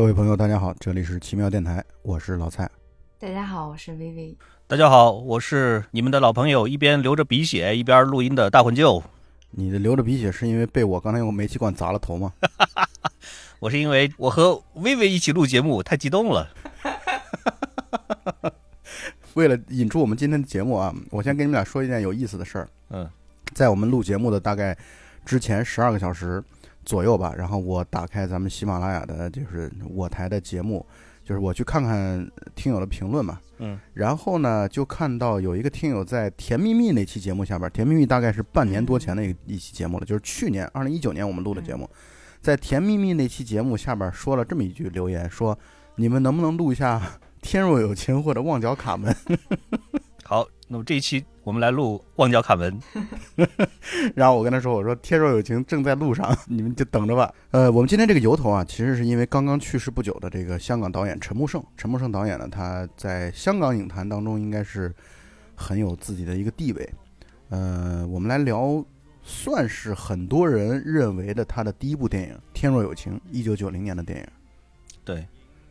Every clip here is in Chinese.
各位朋友，大家好，这里是奇妙电台，我是老蔡。大家好，我是 Vivi。大家好，我是你们的老朋友，一边流着鼻血一边录音的大混舅。你的流着鼻血是因为被我刚才用煤气罐砸了头吗？我是因为我和 Vivi 一起录节目太激动了。为了引出我们今天的节目啊，我先跟你们俩说一件有意思的事儿。嗯，在我们录节目的大概之前十二个小时左右吧，然后我打开咱们喜马拉雅的，就是我台的节目，就是我去看看听友的评论嘛。嗯，然后呢，就看到有一个听友在《甜蜜蜜》那期节目下边，《甜蜜蜜》大概是半年多前的一一期节目了，就是去年二零一九年我们录的节目，在《甜蜜蜜》那期节目下边说了这么一句留言，说你们能不能录一下《天若有情》或者《旺角卡门》？好，那么这一期我们来录《旺角卡门》。然后我跟他说：“我说天若有情正在路上，你们就等着吧。”呃，我们今天这个由头啊，其实是因为刚刚去世不久的这个香港导演陈木胜。陈木胜导演呢，他在香港影坛当中应该是很有自己的一个地位。呃，我们来聊，算是很多人认为的他的第一部电影《天若有情》，一九九零年的电影。对，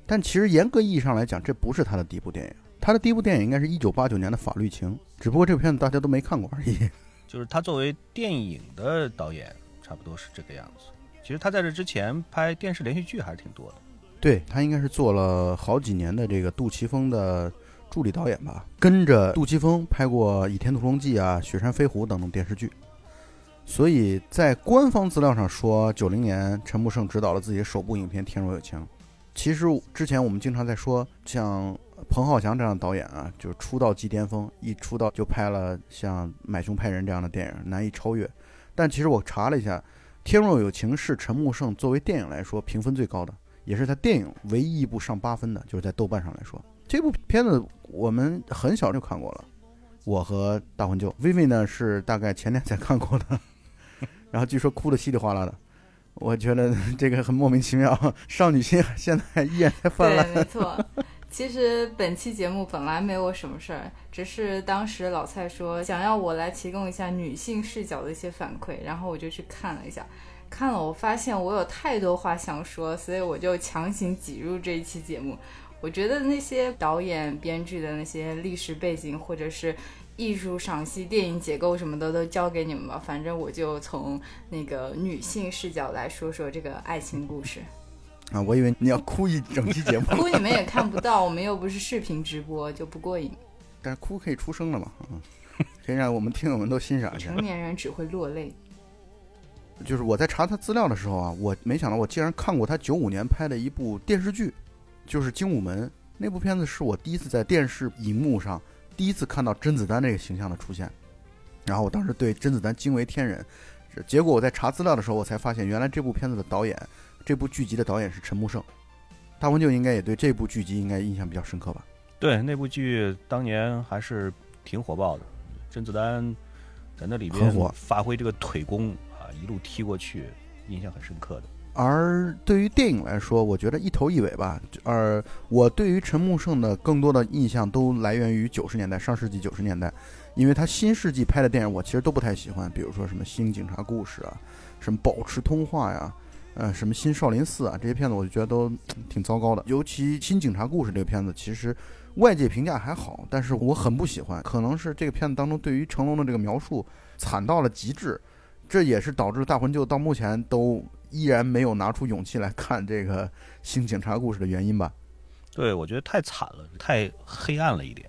但其实严格意义上来讲，这不是他的第一部电影。他的第一部电影应该是一九八九年的《法律情》，只不过这部片子大家都没看过而已。就是他作为电影的导演，差不多是这个样子。其实他在这之前拍电视连续剧还是挺多的。对他应该是做了好几年的这个杜琪峰的助理导演吧，跟着杜琪峰拍过《倚天屠龙记》啊、《雪山飞狐》等等电视剧。所以在官方资料上说，九零年陈木胜执导了自己的首部影片《天若有情》。其实之前我们经常在说，像彭浩翔这样的导演啊，就是出道即巅峰，一出道就拍了像《买凶拍人》这样的电影，难以超越。但其实我查了一下，《天若有情》是陈木胜作为电影来说评分最高的，也是他电影唯一一部上八分的，就是在豆瓣上来说。这部片子我们很小就看过了，我和大魂舅薇薇呢是大概前年才看过的，然后据说哭得稀里哗啦的。我觉得这个很莫名其妙，少女心现在依然在泛滥。没错。其实本期节目本来没有什么事儿，只是当时老蔡说想要我来提供一下女性视角的一些反馈，然后我就去看了一下。看了，我发现我有太多话想说，所以我就强行挤入这一期节目。我觉得那些导演、编剧的那些历史背景，或者是艺术赏析、电影结构什么的，都交给你们吧。反正我就从那个女性视角来说说这个爱情故事。啊，我以为你要哭一整期节目，哭你们也看不到，我们又不是视频直播，就不过瘾。但是哭可以出声了嘛？嗯，可以让我们听友们都欣赏一下。成年人只会落泪。就是我在查他资料的时候啊，我没想到我竟然看过他九五年拍的一部电视剧，就是《精武门》那部片子，是我第一次在电视荧幕上第一次看到甄子丹这个形象的出现，然后我当时对甄子丹惊为天人。结果我在查资料的时候，我才发现原来这部片子的导演，这部剧集的导演是陈木胜。大文就应该也对这部剧集应该印象比较深刻吧？对，那部剧当年还是挺火爆的，甄子丹在那里边很火发挥这个腿功啊，一路踢过去，印象很深刻的。而对于电影来说，我觉得一头一尾吧。而我对于陈木胜的更多的印象都来源于九十年代，上世纪九十年代，因为他新世纪拍的电影我其实都不太喜欢，比如说什么《新警察故事》啊，什么《保持通话》呀，呃，什么《新少林寺》啊，这些片子我就觉得都挺糟糕的。尤其《新警察故事》这个片子，其实外界评价还好，但是我很不喜欢，可能是这个片子当中对于成龙的这个描述惨到了极致，这也是导致大魂舅到目前都。依然没有拿出勇气来看这个《新警察故事》的原因吧？对，我觉得太惨了，太黑暗了一点。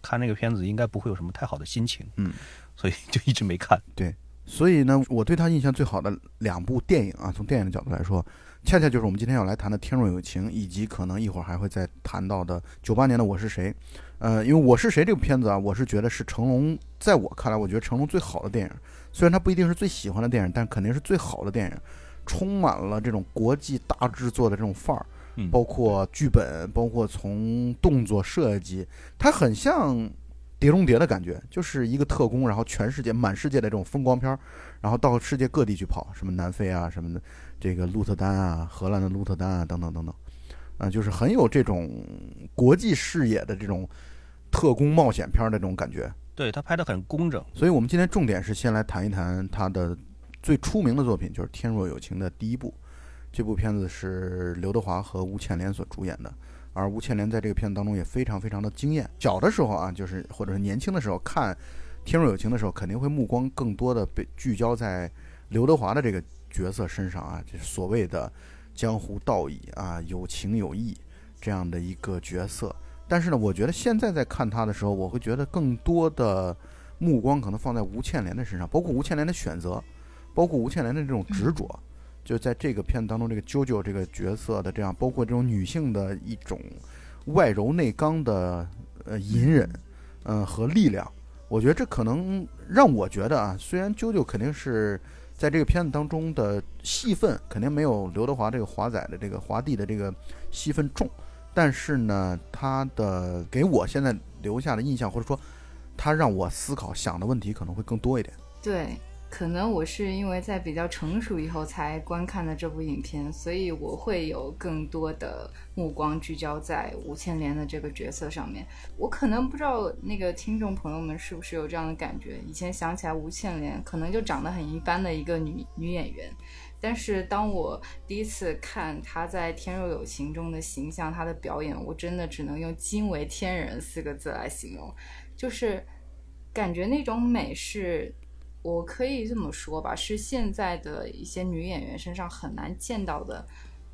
看那个片子应该不会有什么太好的心情，嗯，所以就一直没看。对，所以呢，我对他印象最好的两部电影啊，从电影的角度来说，恰恰就是我们今天要来谈的《天若有情》，以及可能一会儿还会再谈到的九八年的《我是谁》。呃，因为《我是谁》这部片子啊，我是觉得是成龙，在我看来，我觉得成龙最好的电影。虽然他不一定是最喜欢的电影，但肯定是最好的电影。充满了这种国际大制作的这种范儿，包括剧本，包括从动作设计，它很像《碟中谍》的感觉，就是一个特工，然后全世界、满世界的这种风光片儿，然后到世界各地去跑，什么南非啊，什么的，这个鹿特丹啊，荷兰的鹿特丹啊，等等等等，啊，就是很有这种国际视野的这种特工冒险片的这种感觉。对他拍的很工整，所以我们今天重点是先来谈一谈他的。最出名的作品就是《天若有情》的第一部，这部片子是刘德华和吴倩莲所主演的，而吴倩莲在这个片子当中也非常非常的惊艳。小的时候啊，就是或者是年轻的时候看《天若有情》的时候，肯定会目光更多的被聚焦在刘德华的这个角色身上啊，就是所谓的江湖道义啊，有情有义这样的一个角色。但是呢，我觉得现在在看他的时候，我会觉得更多的目光可能放在吴倩莲的身上，包括吴倩莲的选择，包括吴倩莲的这种执着。就在这个片子当中，这个啾啾这个角色的这样，包括这种女性的一种外柔内刚的呃隐忍，嗯和力量，我觉得这可能让我觉得啊，虽然啾啾肯定是在这个片子当中的戏份肯定没有刘德华这个华仔的这个华帝的这个戏份重，但是呢，他的给我现在留下的印象，或者说他让我思考想的问题可能会更多一点。对，可能我是因为在比较成熟以后才观看的这部影片，所以我会有更多的目光聚焦在吴倩莲的这个角色上面。我可能不知道那个听众朋友们是不是有这样的感觉，以前想起来吴倩莲可能就长得很一般的一个女女演员，但是当我第一次看她在《天若有情》中的形象，她的表演，我真的只能用惊为天人四个字来形容，就是感觉那种美是。我可以这么说吧，是现在的一些女演员身上很难见到的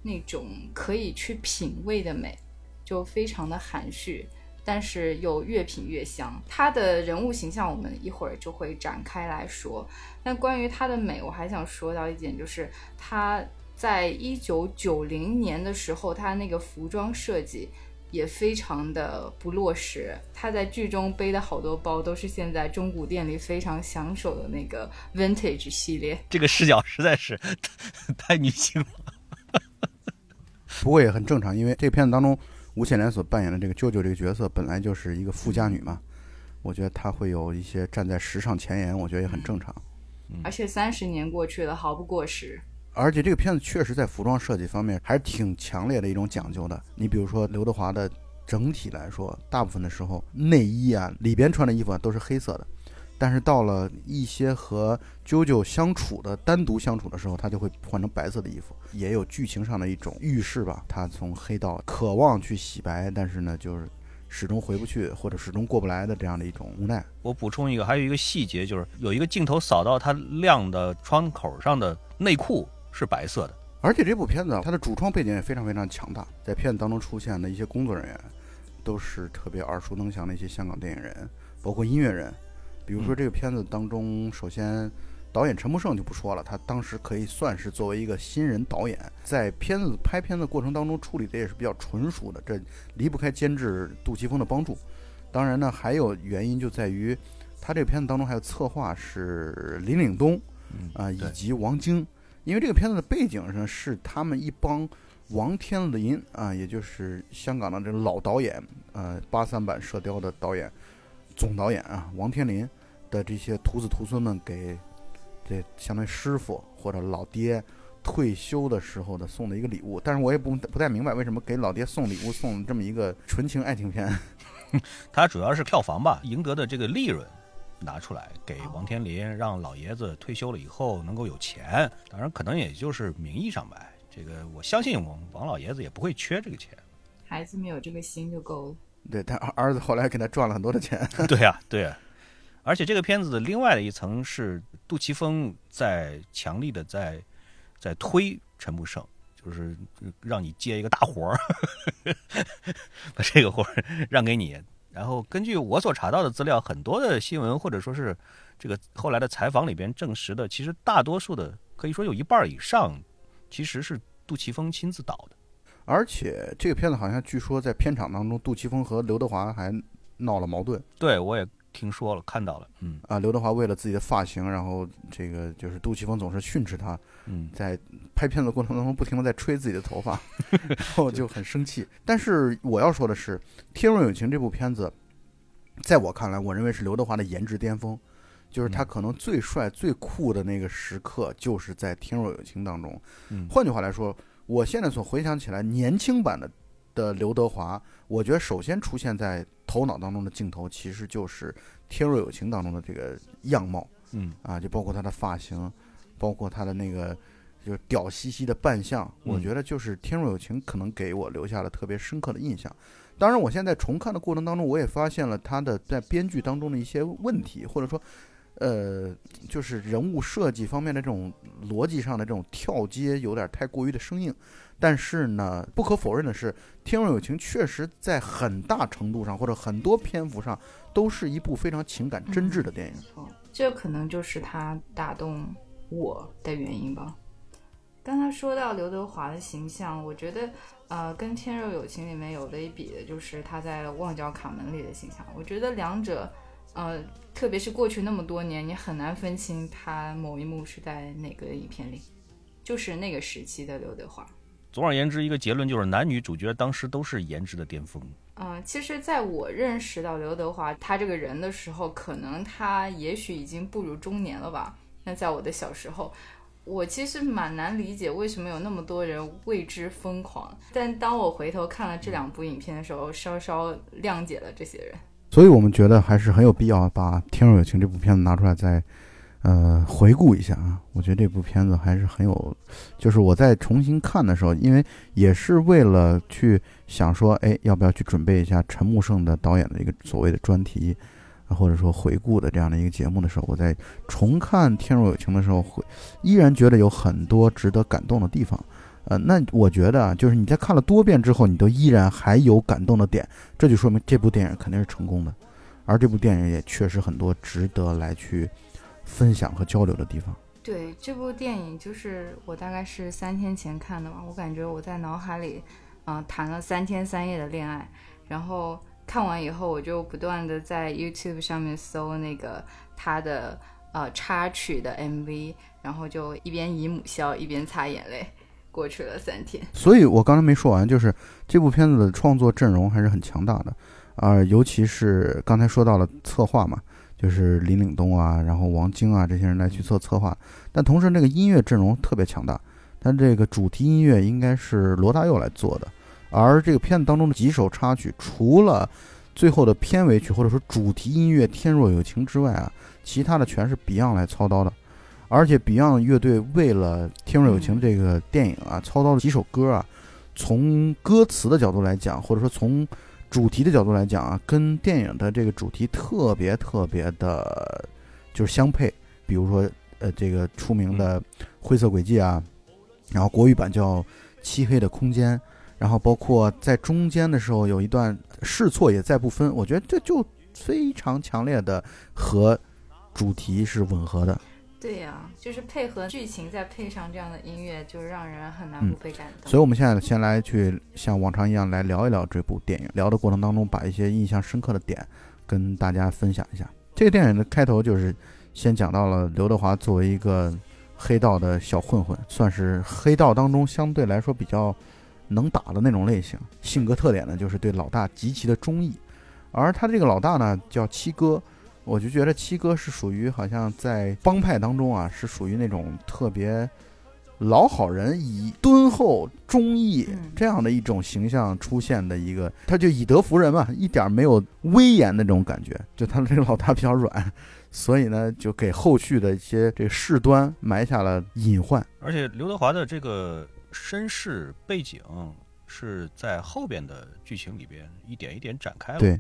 那种可以去品味的美，就非常的含蓄，但是又越品越香。她的人物形象我们一会儿就会展开来说。但关于她的美，我还想说到一点，就是她在一九九零年的时候，她那个服装设计。也非常的不落实。他在剧中背的好多包都是现在中古店里非常抢手的那个 vintage 系列。这个视角实在是太女性了。不过也很正常，因为这个片子当中，吴倩莲所扮演的这个舅舅这个角色本来就是一个富家女嘛，我觉得她会有一些站在时尚前沿，我觉得也很正常。而且三十年过去了，毫不过时。而且这个片子确实在服装设计方面还是挺强烈的一种讲究的。你比如说刘德华的整体来说，大部分的时候内衣啊里边穿的衣服啊都是黑色的，但是到了一些和啾啾相处的单独相处的时候，他就会换成白色的衣服，也有剧情上的一种预示吧。他从黑道渴望去洗白，但是呢就是始终回不去或者始终过不来的这样的一种无奈。我补充一个，还有一个细节就是有一个镜头扫到他亮的窗口上的内裤。是白色的，而且这部片子它的主创背景也非常非常强大，在片子当中出现的一些工作人员，都是特别耳熟能详的一些香港电影人，包括音乐人。比如说这个片子当中，首先导演陈木胜就不说了，他当时可以算是作为一个新人导演，在片子拍片子过程当中处理的也是比较纯熟的，这离不开监制杜琪峰的帮助。当然呢，还有原因就在于他这个片子当中还有策划是林岭东，啊，以及王晶。因为这个片子的背景上是他们一帮王天林啊，也就是香港的这老导演，呃，八三版《射雕》的导演，总导演啊，王天林的这些徒子徒孙们给这相当于师傅或者老爹退休的时候的送的一个礼物。但是我也不不太明白为什么给老爹送礼物送这么一个纯情爱情片。它主要是票房吧，赢得的这个利润。拿出来给王天林，让老爷子退休了以后能够有钱。当然，可能也就是名义上呗。这个我相信王王老爷子也不会缺这个钱。孩子们有这个心就够了。对他儿子后来给他赚了很多的钱。对呀，对呀。而且这个片子的另外的一层是杜琪峰在强力的在在推陈木胜，就是让你接一个大活儿，把这个活儿让给你。然后根据我所查到的资料，很多的新闻或者说是这个后来的采访里边证实的，其实大多数的可以说有一半以上，其实是杜琪峰亲自导的。而且这个片子好像据说在片场当中，杜琪峰和刘德华还闹了矛盾。对，我也。听说了，看到了，嗯啊，刘德华为了自己的发型，然后这个就是杜琪峰总是训斥他，嗯，在拍片子过程当中不停的在吹自己的头发，然后就很生气。但是我要说的是，《天若有情》这部片子，在我看来，我认为是刘德华的颜值巅峰，就是他可能最帅、最酷的那个时刻，就是在《天若有情》当中。嗯，换句话来说，我现在所回想起来，年轻版的。的刘德华，我觉得首先出现在头脑当中的镜头，其实就是《天若有情》当中的这个样貌，嗯啊，就包括他的发型，包括他的那个就是屌兮兮的扮相，我嗯觉得就是《天若有情》可能给我留下了特别深刻的印象。当然，我现在重看的过程当中，我也发现了他的在编剧当中的一些问题，或者说，呃，就是人物设计方面的这种逻辑上的这种跳接有点太过于的生硬。但是呢，不可否认的是，《天若有情》确实在很大程度上或者很多篇幅上都是一部非常情感真挚的电影。这可能就是他打动我的原因吧。刚才说到刘德华的形象，我觉得呃，跟《天若有情》里面有的一比的就是他在《旺角卡门》里的形象。我觉得两者，呃，特别是过去那么多年，你很难分清他某一幕是在哪个影片里，就是那个时期的刘德华。总而言之，一个结论就是男女主角当时都是颜值的巅峰。嗯，其实在我认识到刘德华他这个人的时候，可能他也许已经步入中年了吧。那在我的小时候，我其实蛮难理解为什么有那么多人为之疯狂。但当我回头看了这两部影片的时候，稍稍谅解了这些人。所以我们觉得还是很有必要把《天若有情》这部片子拿出来再，呃，回顾一下啊。我觉得这部片子还是很有，就是我在重新看的时候，因为也是为了去想说，哎，要不要去准备一下陈木胜的导演的一个所谓的专题，啊或者说回顾的这样的一个节目的时候，我在重看《天若有情》的时候，会依然觉得有很多值得感动的地方。呃，那我觉得啊，就是你在看了多遍之后，你都依然还有感动的点，这就说明这部电影肯定是成功的，而这部电影也确实很多值得来去分享和交流的地方。对这部电影，就是我大概是三天前看的嘛，我感觉我在脑海里，啊、谈了三天三夜的恋爱，然后看完以后，我就不断的在 YouTube 上面搜那个他的呃插曲的 MV，然后就一边姨母笑一边擦眼泪，过去了三天。所以我刚才没说完，就是这部片子的创作阵容还是很强大的，啊、尤其是刚才说到了策划嘛，就是林岭东啊，然后王晶啊这些人来去做策划，但同时那个音乐阵容特别强大，但这个主题音乐应该是罗大佑来做的，而这个片子当中的几首插曲，除了最后的片尾曲或者说主题音乐《天若有情》之外啊，其他的全是 Beyond 来操刀的。而且 Beyond 乐队为了《天若有情》这个电影啊，操刀了几首歌啊，从歌词的角度来讲，或者说从主题的角度来讲啊，跟电影的这个主题特别特别的，就是相配。比如说，呃，这个出名的《灰色轨迹》啊，然后国语版叫《漆黑的空间》，然后包括在中间的时候有一段试错也再不分，我觉得这就非常强烈的和主题是吻合的。对呀、就是配合剧情，再配上这样的音乐，就让人很难嗯不被感动。所以，我们现在先来去像往常一样来聊一聊这部电影。聊的过程当中，把一些印象深刻的点跟大家分享一下。这个电影的开头就是先讲到了刘德华作为一个黑道的小混混，算是黑道当中相对来说比较能打的那种类型。性格特点呢，就是对老大极其的忠义。而他这个老大呢，叫七哥。我就觉得七哥是属于好像在帮派当中啊，是属于那种特别老好人，以敦厚忠义嗯这样的一种形象出现的一个，他就以德服人嘛，一点没有威严的这种感觉。就他们这个老大比较软，所以呢，就给后续的一些这个事端埋下了隐患。而且刘德华的这个身世背景是在后边的剧情里边一点一点展开了。对，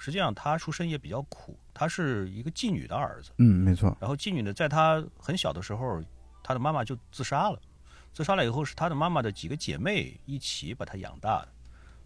实际上他出身也比较苦，他是一个妓女的儿子。嗯，没错，然后妓女呢，在他很小的时候，他的妈妈就自杀了。自杀了以后，是他的妈妈的几个姐妹一起把他养大的，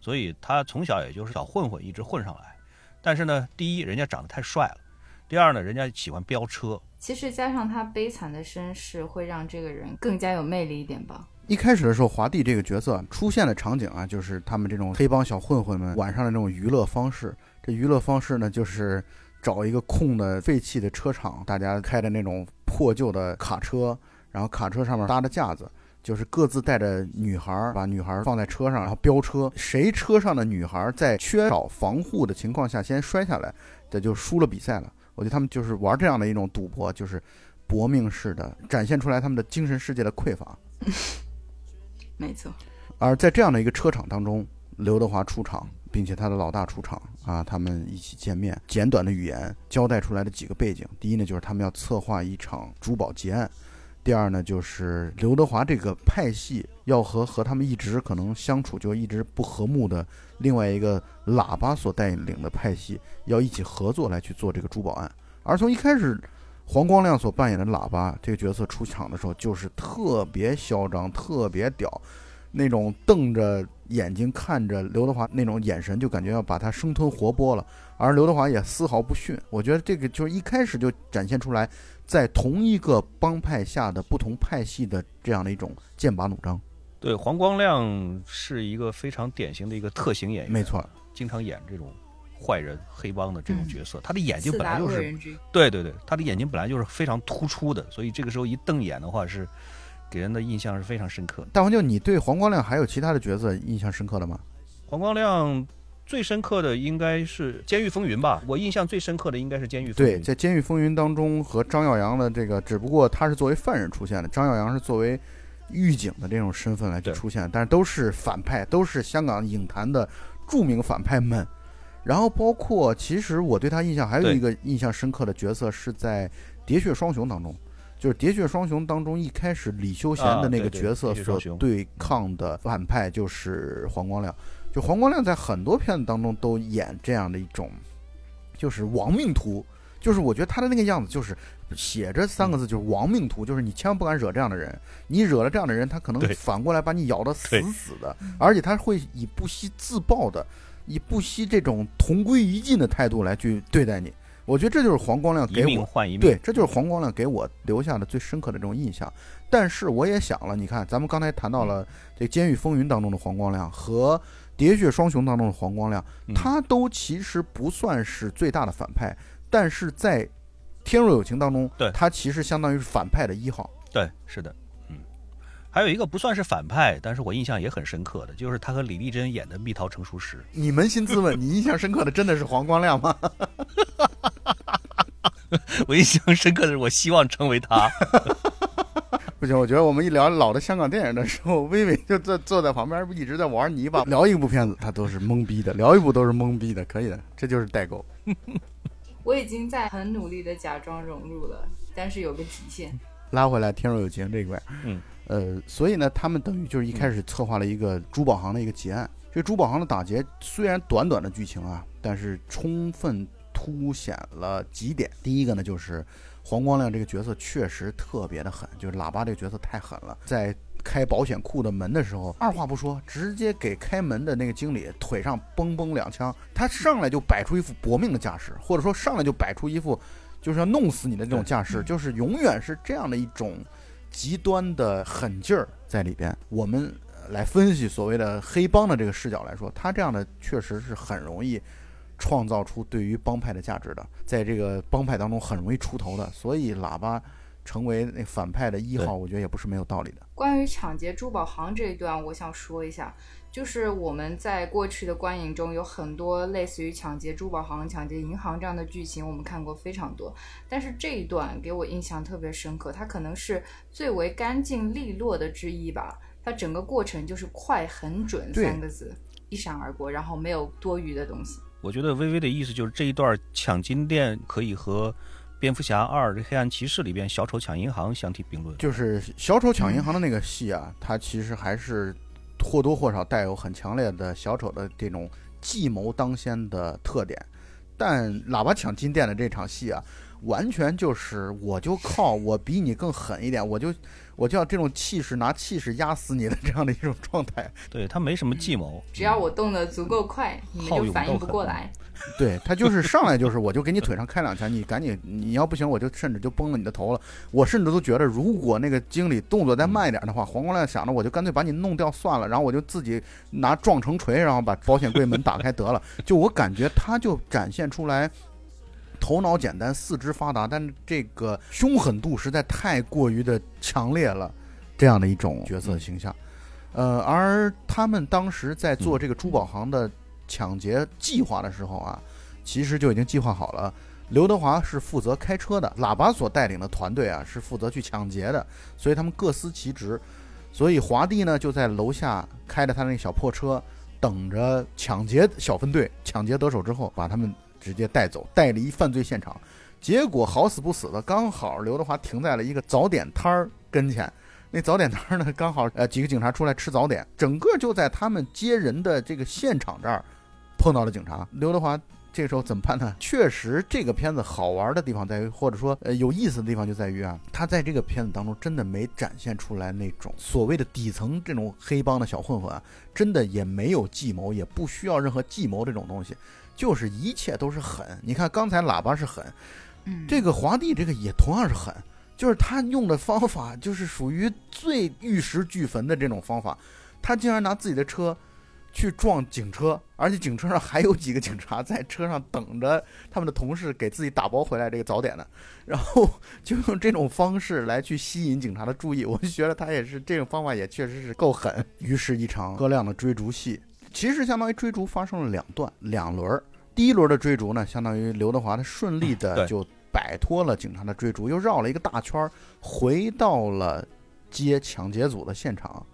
所以他从小也就是小混混，一直混上来。但是呢，第一，人家长得太帅了；第二呢，人家喜欢飙车。其实加上他悲惨的身世，会让这个人更加有魅力一点吧。一开始的时候，华帝这个角色出现的场景啊，就是他们这种黑帮小混混们晚上的这种娱乐方式。这娱乐方式呢，就是找一个空的废弃的车场，大家开着那种破旧的卡车，然后卡车上面搭着架子，就是各自带着女孩儿，把女孩儿放在车上，然后飙车。谁车上的女孩儿在缺少防护的情况下先摔下来，这就输了比赛了。我觉得他们就是玩这样的一种赌博，就是搏命式的展现出来他们的精神世界的匮乏。没错，而在这样的一个车场当中，刘德华出场，并且他的老大出场啊，他们一起见面，简短的语言交代出来的几个背景。第一呢，就是他们要策划一场珠宝劫案；第二呢，就是刘德华这个派系要和和他们一直可能相处就一直不和睦的另外一个喇叭所带领的派系要一起合作来去做这个珠宝案。而从一开始，黄光亮所扮演的喇叭这个角色出场的时候，就是特别嚣张、特别屌，那种瞪着眼睛看着刘德华那种眼神，就感觉要把他生吞活剥了。而刘德华也丝毫不逊，我觉得这个就是一开始就展现出来，在同一个帮派下的不同派系的这样的一种剑拔弩张。对，黄光亮是一个非常典型的一个特型演员，没错，经常演这种坏人、黑帮的这种角色。他的眼睛本来就是，对对对，他的眼睛本来就是非常突出的，所以这个时候一瞪眼的话，是给人的印象是非常深刻的。大黄舅，你对黄光亮还有其他的角色印象深刻的吗？黄光亮最深刻的应该是《监狱风云》吧，我印象最深刻的应该是《监狱风云对，》。在《监狱风云》当中和张耀扬的这个，只不过他是作为犯人出现的，张耀扬是作为狱警的这种身份来去出现，但是都是反派，都是香港影坛的著名反派们。然后包括，其实我对他印象还有一个印象深刻的角色是在《喋血双雄》当中，就是《喋血双雄》当中一开始李修贤的那个角色所对抗的反派就是黄光亮。就黄光亮在很多片子当中都演这样的一种，就是亡命徒，就是我觉得他的那个样子就是写着三个字，就是亡命徒，就是你千万不敢惹这样的人，你惹了这样的人，他可能反过来把你咬得死死的，而且他会以不惜自爆的，以不惜这种同归于尽的态度来去对待你。我觉得这就是黄光亮给我对，这就是黄光亮给我留下的最深刻的这种印象。但是我也想了，你看，咱们刚才谈到了这《监狱风云》当中的黄光亮和《喋血双雄》当中的黄光亮，嗯他都其实不算是最大的反派，但是在《天若有情》当中，对他其实相当于是反派的一号。对，是的，嗯，还有一个不算是反派，但是我印象也很深刻的，就是他和李丽珍演的《蜜桃成熟时》。你扪心自问，你印象深刻的真的是黄光亮吗？我印象深刻的是，我希望成为他。不行，我觉得我们一聊老的香港电影的时候，薇薇就坐坐在旁边，一直在玩泥巴。聊一部片子，他都是懵逼的；聊一部都是懵逼的，可以的，这就是代沟。我已经在很努力的假装融入了，但是有个极限。拉回来，天若有情这一块，嗯，呃，所以呢，他们等于就是一开始策划了一个珠宝行的一个劫案。这珠宝行的打劫虽然短短的剧情啊，但是充分凸显了几点。第一个呢，就是黄光亮这个角色确实特别的狠，就是喇叭这个角色太狠了，在。开保险库的门的时候，二话不说，直接给开门的那个经理腿上嘣嘣两枪。他上来就摆出一副搏命的架势，或者说上来就摆出一副就是要弄死你的这种架势，就是永远是这样的一种极端的狠劲儿在里边。我们来分析所谓的黑帮的这个视角来说，他这样的确实是很容易创造出对于帮派的价值的，在这个帮派当中很容易出头的。所以喇叭成为那反派的一号，我觉得也不是没有道理的。关于抢劫珠宝行这一段，我想说一下，就是我们在过去的观影中有很多类似于抢劫珠宝行、抢劫银行这样的剧情，我们看过非常多。但是这一段给我印象特别深刻，它可能是最为干净利落的之一吧。它整个过程就是快、很准三个字，一闪而过，然后没有多余的东西。我觉得微微的意思就是这一段抢金店可以和《蝙蝠侠二：黑暗骑士》里边小丑抢银行相提并论。就是小丑抢银行的那个戏啊，它其实还是或多或少带有很强烈的小丑的这种计谋当先的特点。但喇叭抢金店的这场戏啊，完全就是我就靠我比你更狠一点，我就我就要这种气势拿气势压死你的这样的一种状态。对他没什么计谋，只要我动得足够快，你们就反应不过来。对他就是上来就是我就给你腿上开两枪，你赶紧你要不行我就甚至就崩了你的头了。我甚至都觉得，如果那个经理动作再慢一点的话，黄光亮想着我就干脆把你弄掉算了，然后我就自己拿撞成锤，然后把保险柜门打开得了。就我感觉他就展现出来。头脑简单，四肢发达，但这个凶狠度实在太过于的强烈了，这样的一种角色形象。呃，而他们当时在做这个珠宝行的抢劫计划的时候啊，其实就已经计划好了。刘德华是负责开车的，喇叭所带领的团队啊是负责去抢劫的，所以他们各司其职。所以华帝呢就在楼下开着他那小破车，等着抢劫小分队抢劫得手之后，把他们直接带走，带离犯罪现场。结果好死不死的，刚好刘德华停在了一个早点摊儿跟前。那早点摊儿呢，刚好呃几个警察出来吃早点，整个就在他们接人的这个现场这儿碰到了警察。刘德华这个时候怎么办呢？确实，这个片子好玩的地方在于，或者说呃有意思的地方就在于啊，他在这个片子当中真的没展现出来那种所谓的底层这种黑帮的小混混啊，真的也没有计谋，也不需要任何计谋这种东西，就是一切都是狠。你看刚才喇叭是狠，嗯，这个皇帝这个也同样是狠，就是他用的方法就是属于最玉石俱焚的这种方法，他竟然拿自己的车去撞警车，而且警车上还有几个警察在车上等着他们的同事给自己打包回来这个早点呢，然后就用这种方式来去吸引警察的注意，我就觉得他也是这种方法也确实是够狠。于是，一场车辆的追逐戏，其实相当于追逐发生了两段两轮儿。第一轮的追逐呢，相当于刘德华他顺利的就摆脱了警察的追逐，又绕了一个大圈儿，回到了接抢劫组的现场。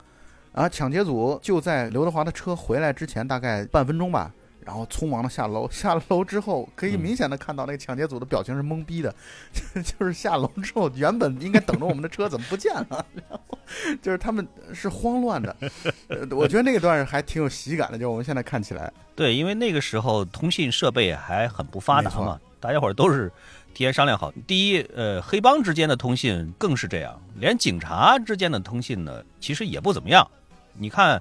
啊，抢劫组就在刘德华的车回来之前大概半分钟吧，然后匆忙的下楼。下了楼之后，可以嗯明显的看到那个抢劫组的表情是懵逼的，就是下楼之后，原本应该等着我们的车怎么不见了？然后就是他们是慌乱的。呃，我觉得那个段还挺有喜感的，就我们现在看起来。对，因为那个时候通信设备还很不发达嘛，大家伙儿都是提前商量好。第一，呃，黑帮之间的通信更是这样，连警察之间的通信呢，其实也不怎么样。你看，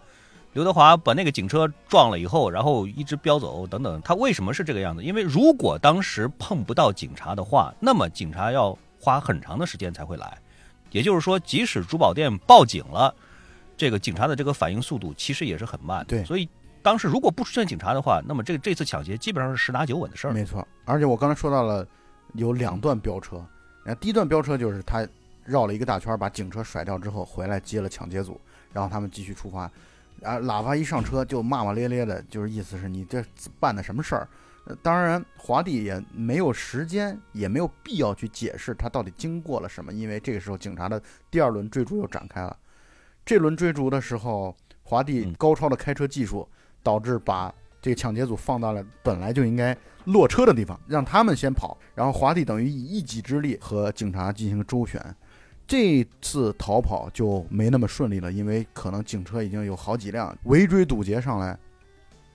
刘德华把那个警车撞了以后，然后一直飙走等等，他为什么是这个样子？因为如果当时碰不到警察的话，那么警察要花很长的时间才会来。也就是说，即使珠宝店报警了，这个警察的这个反应速度其实也是很慢的。对所以当时如果不出现警察的话，那么这个这次抢劫基本上是十拿九稳的事儿。没错，而且我刚才说到了有两段飙车，然后第一段飙车就是他绕了一个大圈，把警车甩掉之后回来接了抢劫组，然后他们继续出发。啊，喇叭一上车就骂骂咧咧的，就是意思是你这办的什么事儿？呃当然，华帝也没有时间，也没有必要去解释他到底经过了什么，因为这个时候警察的第二轮追逐又展开了。这轮追逐的时候，华帝嗯高超的开车技术导致把这个抢劫组放到了本来就应该落车的地方，让他们先跑，然后华帝等于以一己之力和警察进行周旋。这次逃跑就没那么顺利了，因为可能警车已经有好几辆围追堵截上来，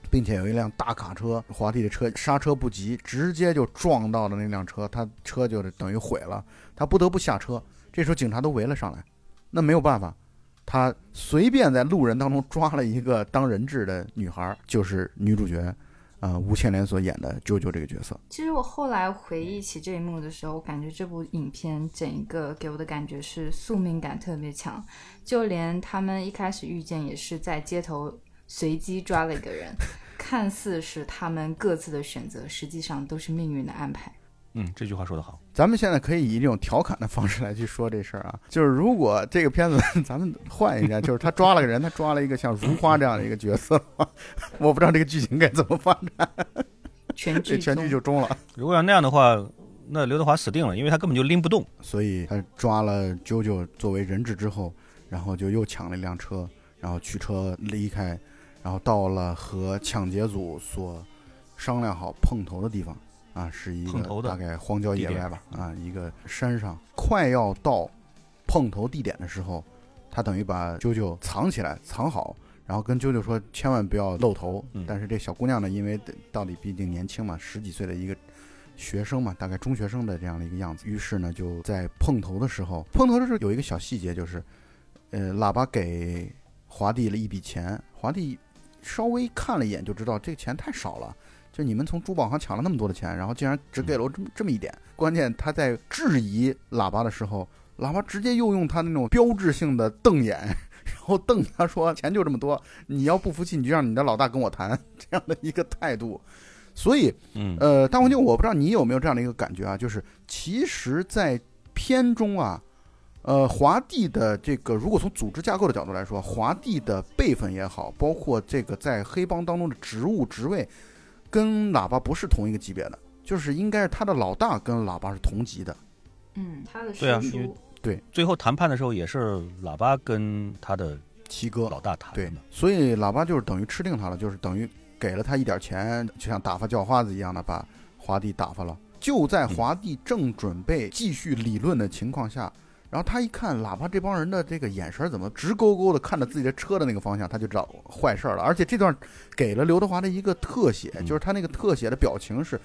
并且有一辆大卡车，华帝的车刹车不及，直接就撞到了那辆车，他车就等于毁了，他不得不下车。这时候警察都围了上来，那没有办法，他随便在路人当中抓了一个当人质的女孩，就是女主角，呃，吴倩莲所演的舅舅这个角色。其实我后来回忆起这一幕的时候，我感觉这部影片整一个给我的感觉是宿命感特别强，就连他们一开始遇见也是在街头随机抓了一个人，看似是他们各自的选择，实际上都是命运的安排。嗯，这句话说得好。咱们现在可以以这种调侃的方式来去说这事儿啊，就是如果这个片子 咱们换一下，就是他抓了个人，他抓了一个像如花这样的一个角色，我不知道这个剧情该怎么发展，全剧全剧就中了。如果要那样的话，那刘德华死定了，因为他根本就拎不动。所以他抓了啾啾作为人质之后，然后就又抢了一辆车，然后驱车离开，然后到了和抢劫组所商量好碰头的地方啊，是一个大概荒郊野外吧啊，一个山上，快要到碰头地点的时候，他等于把啾啾藏起来，藏好。然后跟啾啾说千万不要露头，嗯但是这小姑娘呢，因为到底毕竟年轻嘛，十几岁的一个学生嘛，大概中学生的这样的一个样子。于是呢，就在碰头的时候，碰头的时候有一个小细节，就是，呃，喇叭给华帝了一笔钱，华帝稍微看了一眼就知道这个钱太少了，就你们从珠宝行抢了那么多的钱，然后竟然只给了我这么这么一点。关键他在质疑喇叭的时候，喇叭直接又用他那种标志性的瞪眼。然后瞪他说：“钱就这么多，你要不服气，你就让你的老大跟我谈。”这样的一个态度，所以嗯，呃，大黄牛，我不知道你有没有这样的一个感觉啊，就是其实，在片中啊，呃，华帝的这个，如果从组织架构的角度来说，华帝的辈分也好，包括这个在黑帮当中的职务职位，跟喇叭不是同一个级别的，就是应该是他的老大跟喇叭是同级的。嗯，他的对啊因为叔叔最后谈判的时候也是喇叭跟他的七哥老大谈的对。，所以喇叭就是等于吃定他了，就是等于给了他一点钱，就像打发叫花子一样的把华帝打发了。就在华帝正准备继续理论的情况下，然后他一看喇叭这帮人的这个眼神怎么直勾勾的看着自己的车的那个方向，他就知道坏事儿了。而且这段给了刘德华的一个特写，嗯就是他那个特写的表情是，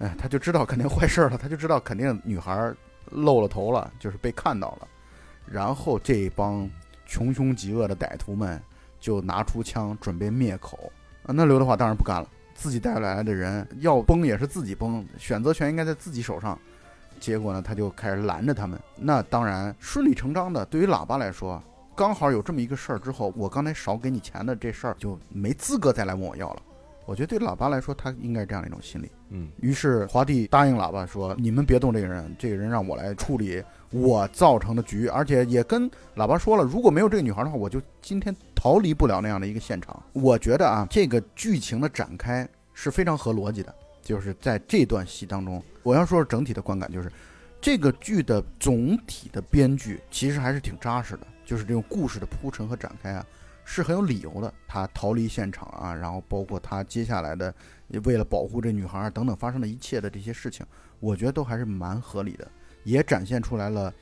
哎，他就知道肯定坏事儿了，他就知道肯定女孩儿露了头了，就是被看到了。然后这帮穷凶极恶的歹徒们就拿出枪准备灭口，啊，那刘德华当然不干了，自己带来的人要崩也是自己崩，选择权应该在自己手上。结果呢，他就开始拦着他们。那当然顺理成章的，对于喇叭来说，刚好有这么一个事儿之后，我刚才少给你钱的这事儿就没资格再来问我要了。我觉得对喇叭来说，他应该是这样的一种心理。嗯，于是华帝答应喇叭说：“你们别动这个人，这个人让我来处理我造成的局，而且也跟喇叭说了，如果没有这个女孩的话，我就今天逃离不了那样的一个现场。”我觉得啊，这个剧情的展开是非常合逻辑的，就是在这段戏当中，我要说说整体的观感，就是这个剧的总体的编剧其实还是挺扎实的，就是这种故事的铺陈和展开啊。是很有理由的，他逃离现场啊，然后包括他接下来的为了保护这女孩儿等等发生的一切的这些事情，我觉得都还是蛮合理的，也展现出来了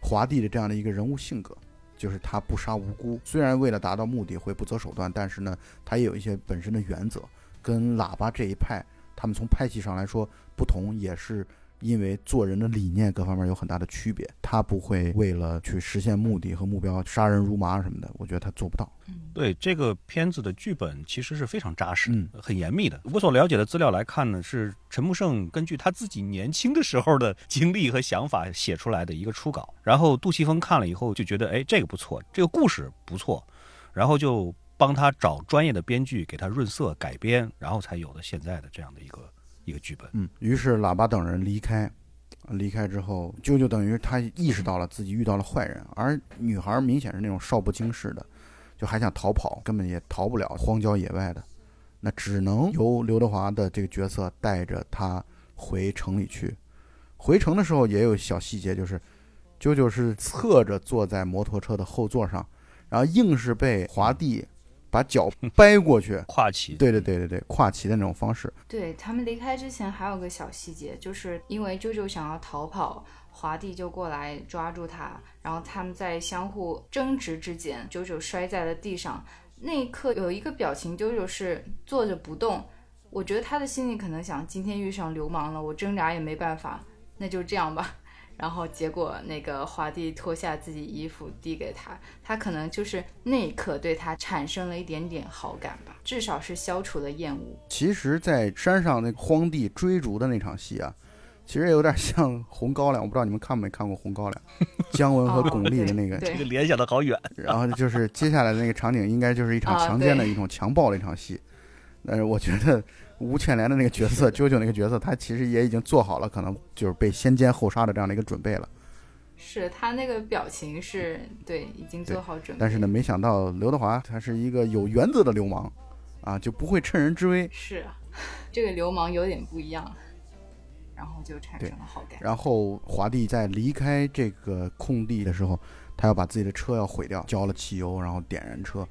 华帝的这样的一个人物性格，就是他不杀无辜，虽然为了达到目的会不择手段，但是呢，他也有一些本身的原则，跟喇叭这一派他们从派系上来说不同，也是因为做人的理念各方面有很大的区别，他不会为了去实现目的和目标杀人如麻什么的，我觉得他做不到。嗯，对这个片子的剧本其实是非常扎实，嗯很严密的。我所了解的资料来看呢，是陈木胜根据他自己年轻的时候的经历和想法写出来的一个初稿。然后杜琪峰看了以后就觉得，哎，这个不错，这个故事不错，然后就帮他找专业的编剧给他润色改编，然后才有了现在的这样的一个一个剧本。嗯，于是喇叭等人离开，离开之后，舅舅等于他意识到了自己遇到了坏人，而女孩明显是那种少不经事的，就还想逃跑，根本也逃不了荒郊野外的，那只能由刘德华的这个角色带着他回城里去。回城的时候也有小细节，就是舅舅是侧着坐在摩托车的后座上，然后硬是被华帝把脚掰过去。跨骑，对对对对对，跨骑的那种方式，对他们离开之前还有个小细节，就是因为啾啾想要逃跑，华帝就过来抓住他，然后他们在相互争执之间，啾啾摔在了地上。那一刻有一个表情，啾啾是坐着不动。我觉得他的心里可能想，今天遇上流氓了，我挣扎也没办法，那就这样吧。然后结果那个华帝脱下自己衣服递给他，他可能就是那一刻对他产生了一点点好感吧，至少是消除了厌恶。其实，在山上那荒地追逐的那场戏啊，其实有点像《红高粱》，我不知道你们看没看过《红高粱 》，姜文和巩俐的那个。对这个联想的好远。然后就是接下来的那个场景，应该就是一场啊强奸的对一种强暴的一场戏。但是我觉得吴倩莲的那个角色，啾啾那个角色，他其实也已经做好了可能就是被先奸后杀的这样的一个准备了。是他那个表情是对，已经做好准备。但是呢，，没想到刘德华他是一个有原则的流氓，啊，就不会趁人之危。是啊，这个流氓有点不一样，然后就产生了好感。然后华帝在离开这个空地的时候，他要把自己的车要毁掉，浇了汽油，然后点燃车。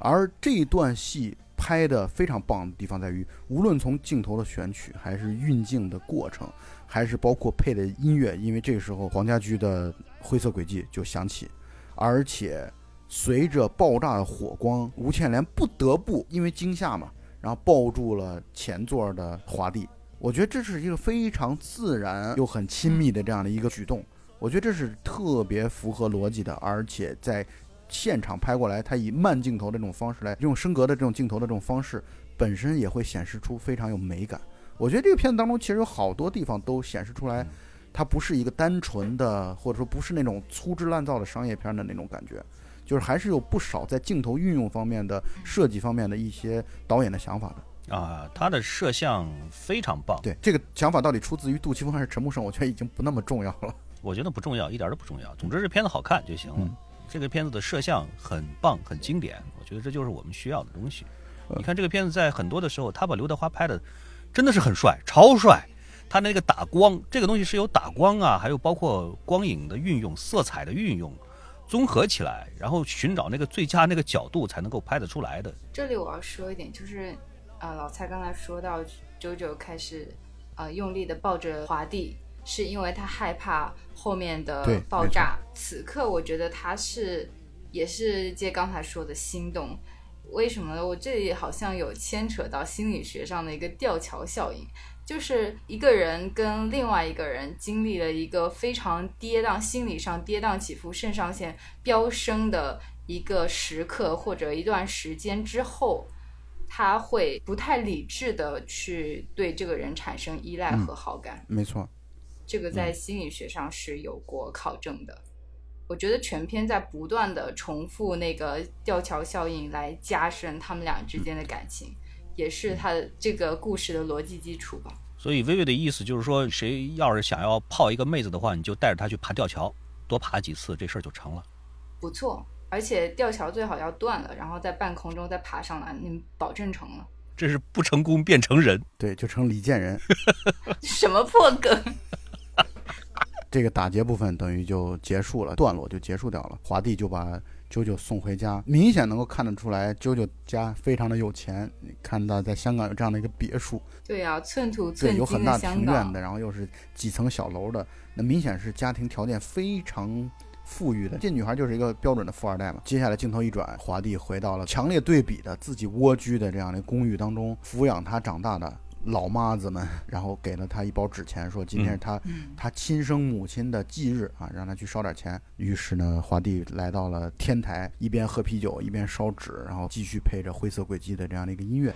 而这段戏拍的非常棒的地方在于，无论从镜头的选取，还是运镜的过程，还是包括配的音乐，因为这个时候黄家驹的《灰色轨迹》就响起，而且随着爆炸的火光，吴倩莲不得不因为惊吓嘛，然后抱住了前座的华帝。我觉得这是一个非常自然又很亲密的这样的一个举动，我觉得这是特别符合逻辑的，而且在现场拍过来，它以慢镜头的这种方式来用升格的这种镜头的这种方式，本身也会显示出非常有美感。我觉得这个片子当中其实有好多地方都显示出来，它不是一个单纯的，或者说不是那种粗制滥造的商业片的那种感觉，就是还是有不少在镜头运用方面的设计方面的一些导演的想法的。啊，他的摄像非常棒，对这个想法到底出自于杜琪峰还是陈木胜，我觉得已经不那么重要了。我觉得不重要，一点都不重要。总之，这片子好看就行了。嗯这个片子的摄像很棒，很经典，我觉得这就是我们需要的东西。呃你看这个片子在很多的时候，他把刘德华拍的真的是很帅，超帅。他那个打光，这个东西是有打光啊，还有包括光影的运用、色彩的运用，综合起来，然后寻找那个最佳那个角度才能够拍得出来的。这里我要说一点，就是呃，老蔡刚才说到九九开始呃用力的抱着华帝，是因为他害怕后面的爆炸。此刻我觉得他是也是借刚才说的心动。为什么呢？我这里好像有牵扯到心理学上的一个吊桥效应，就是一个人跟另外一个人经历了一个非常跌宕、心理上跌宕起伏、肾上腺飙升的一个时刻或者一段时间之后，他会不太理智的去对这个人产生依赖和好感。没错，这个在心理学上是有过考证的。我觉得全篇在不断的重复那个吊桥效应来加深他们俩之间的感情，也是他的这个故事的逻辑基础吧。所以薇薇的意思就是说，谁要是想要泡一个妹子的话，你就带着她去爬吊桥，多爬几次，这事儿就成了。不错，而且吊桥最好要断了，然后在半空中再爬上来，你保证成了。这是不成功变成人，对，就成李建仁。什么破梗？这个打劫部分等于就结束了，段落就结束掉了。华帝就把啾啾送回家，明显能够看得出来，啾啾家非常的有钱。你看到在香港有这样的一个别墅，对呀、寸土对，寸有很大的庭院的，，然后又是几层小楼的，那明显是家庭条件非常富裕的。这女孩就是一个标准的富二代嘛。接下来镜头一转，华帝回到了强烈对比的自己蜗居的这样的公寓当中，抚养他长大的老妈子们，然后给了他一包纸钱，说今天是他、嗯，他亲生母亲的忌日啊，让他去烧点钱。于是呢，华帝来到了天台，一边喝啤酒，一边烧纸，然后继续配着灰色轨迹的这样的一个音乐。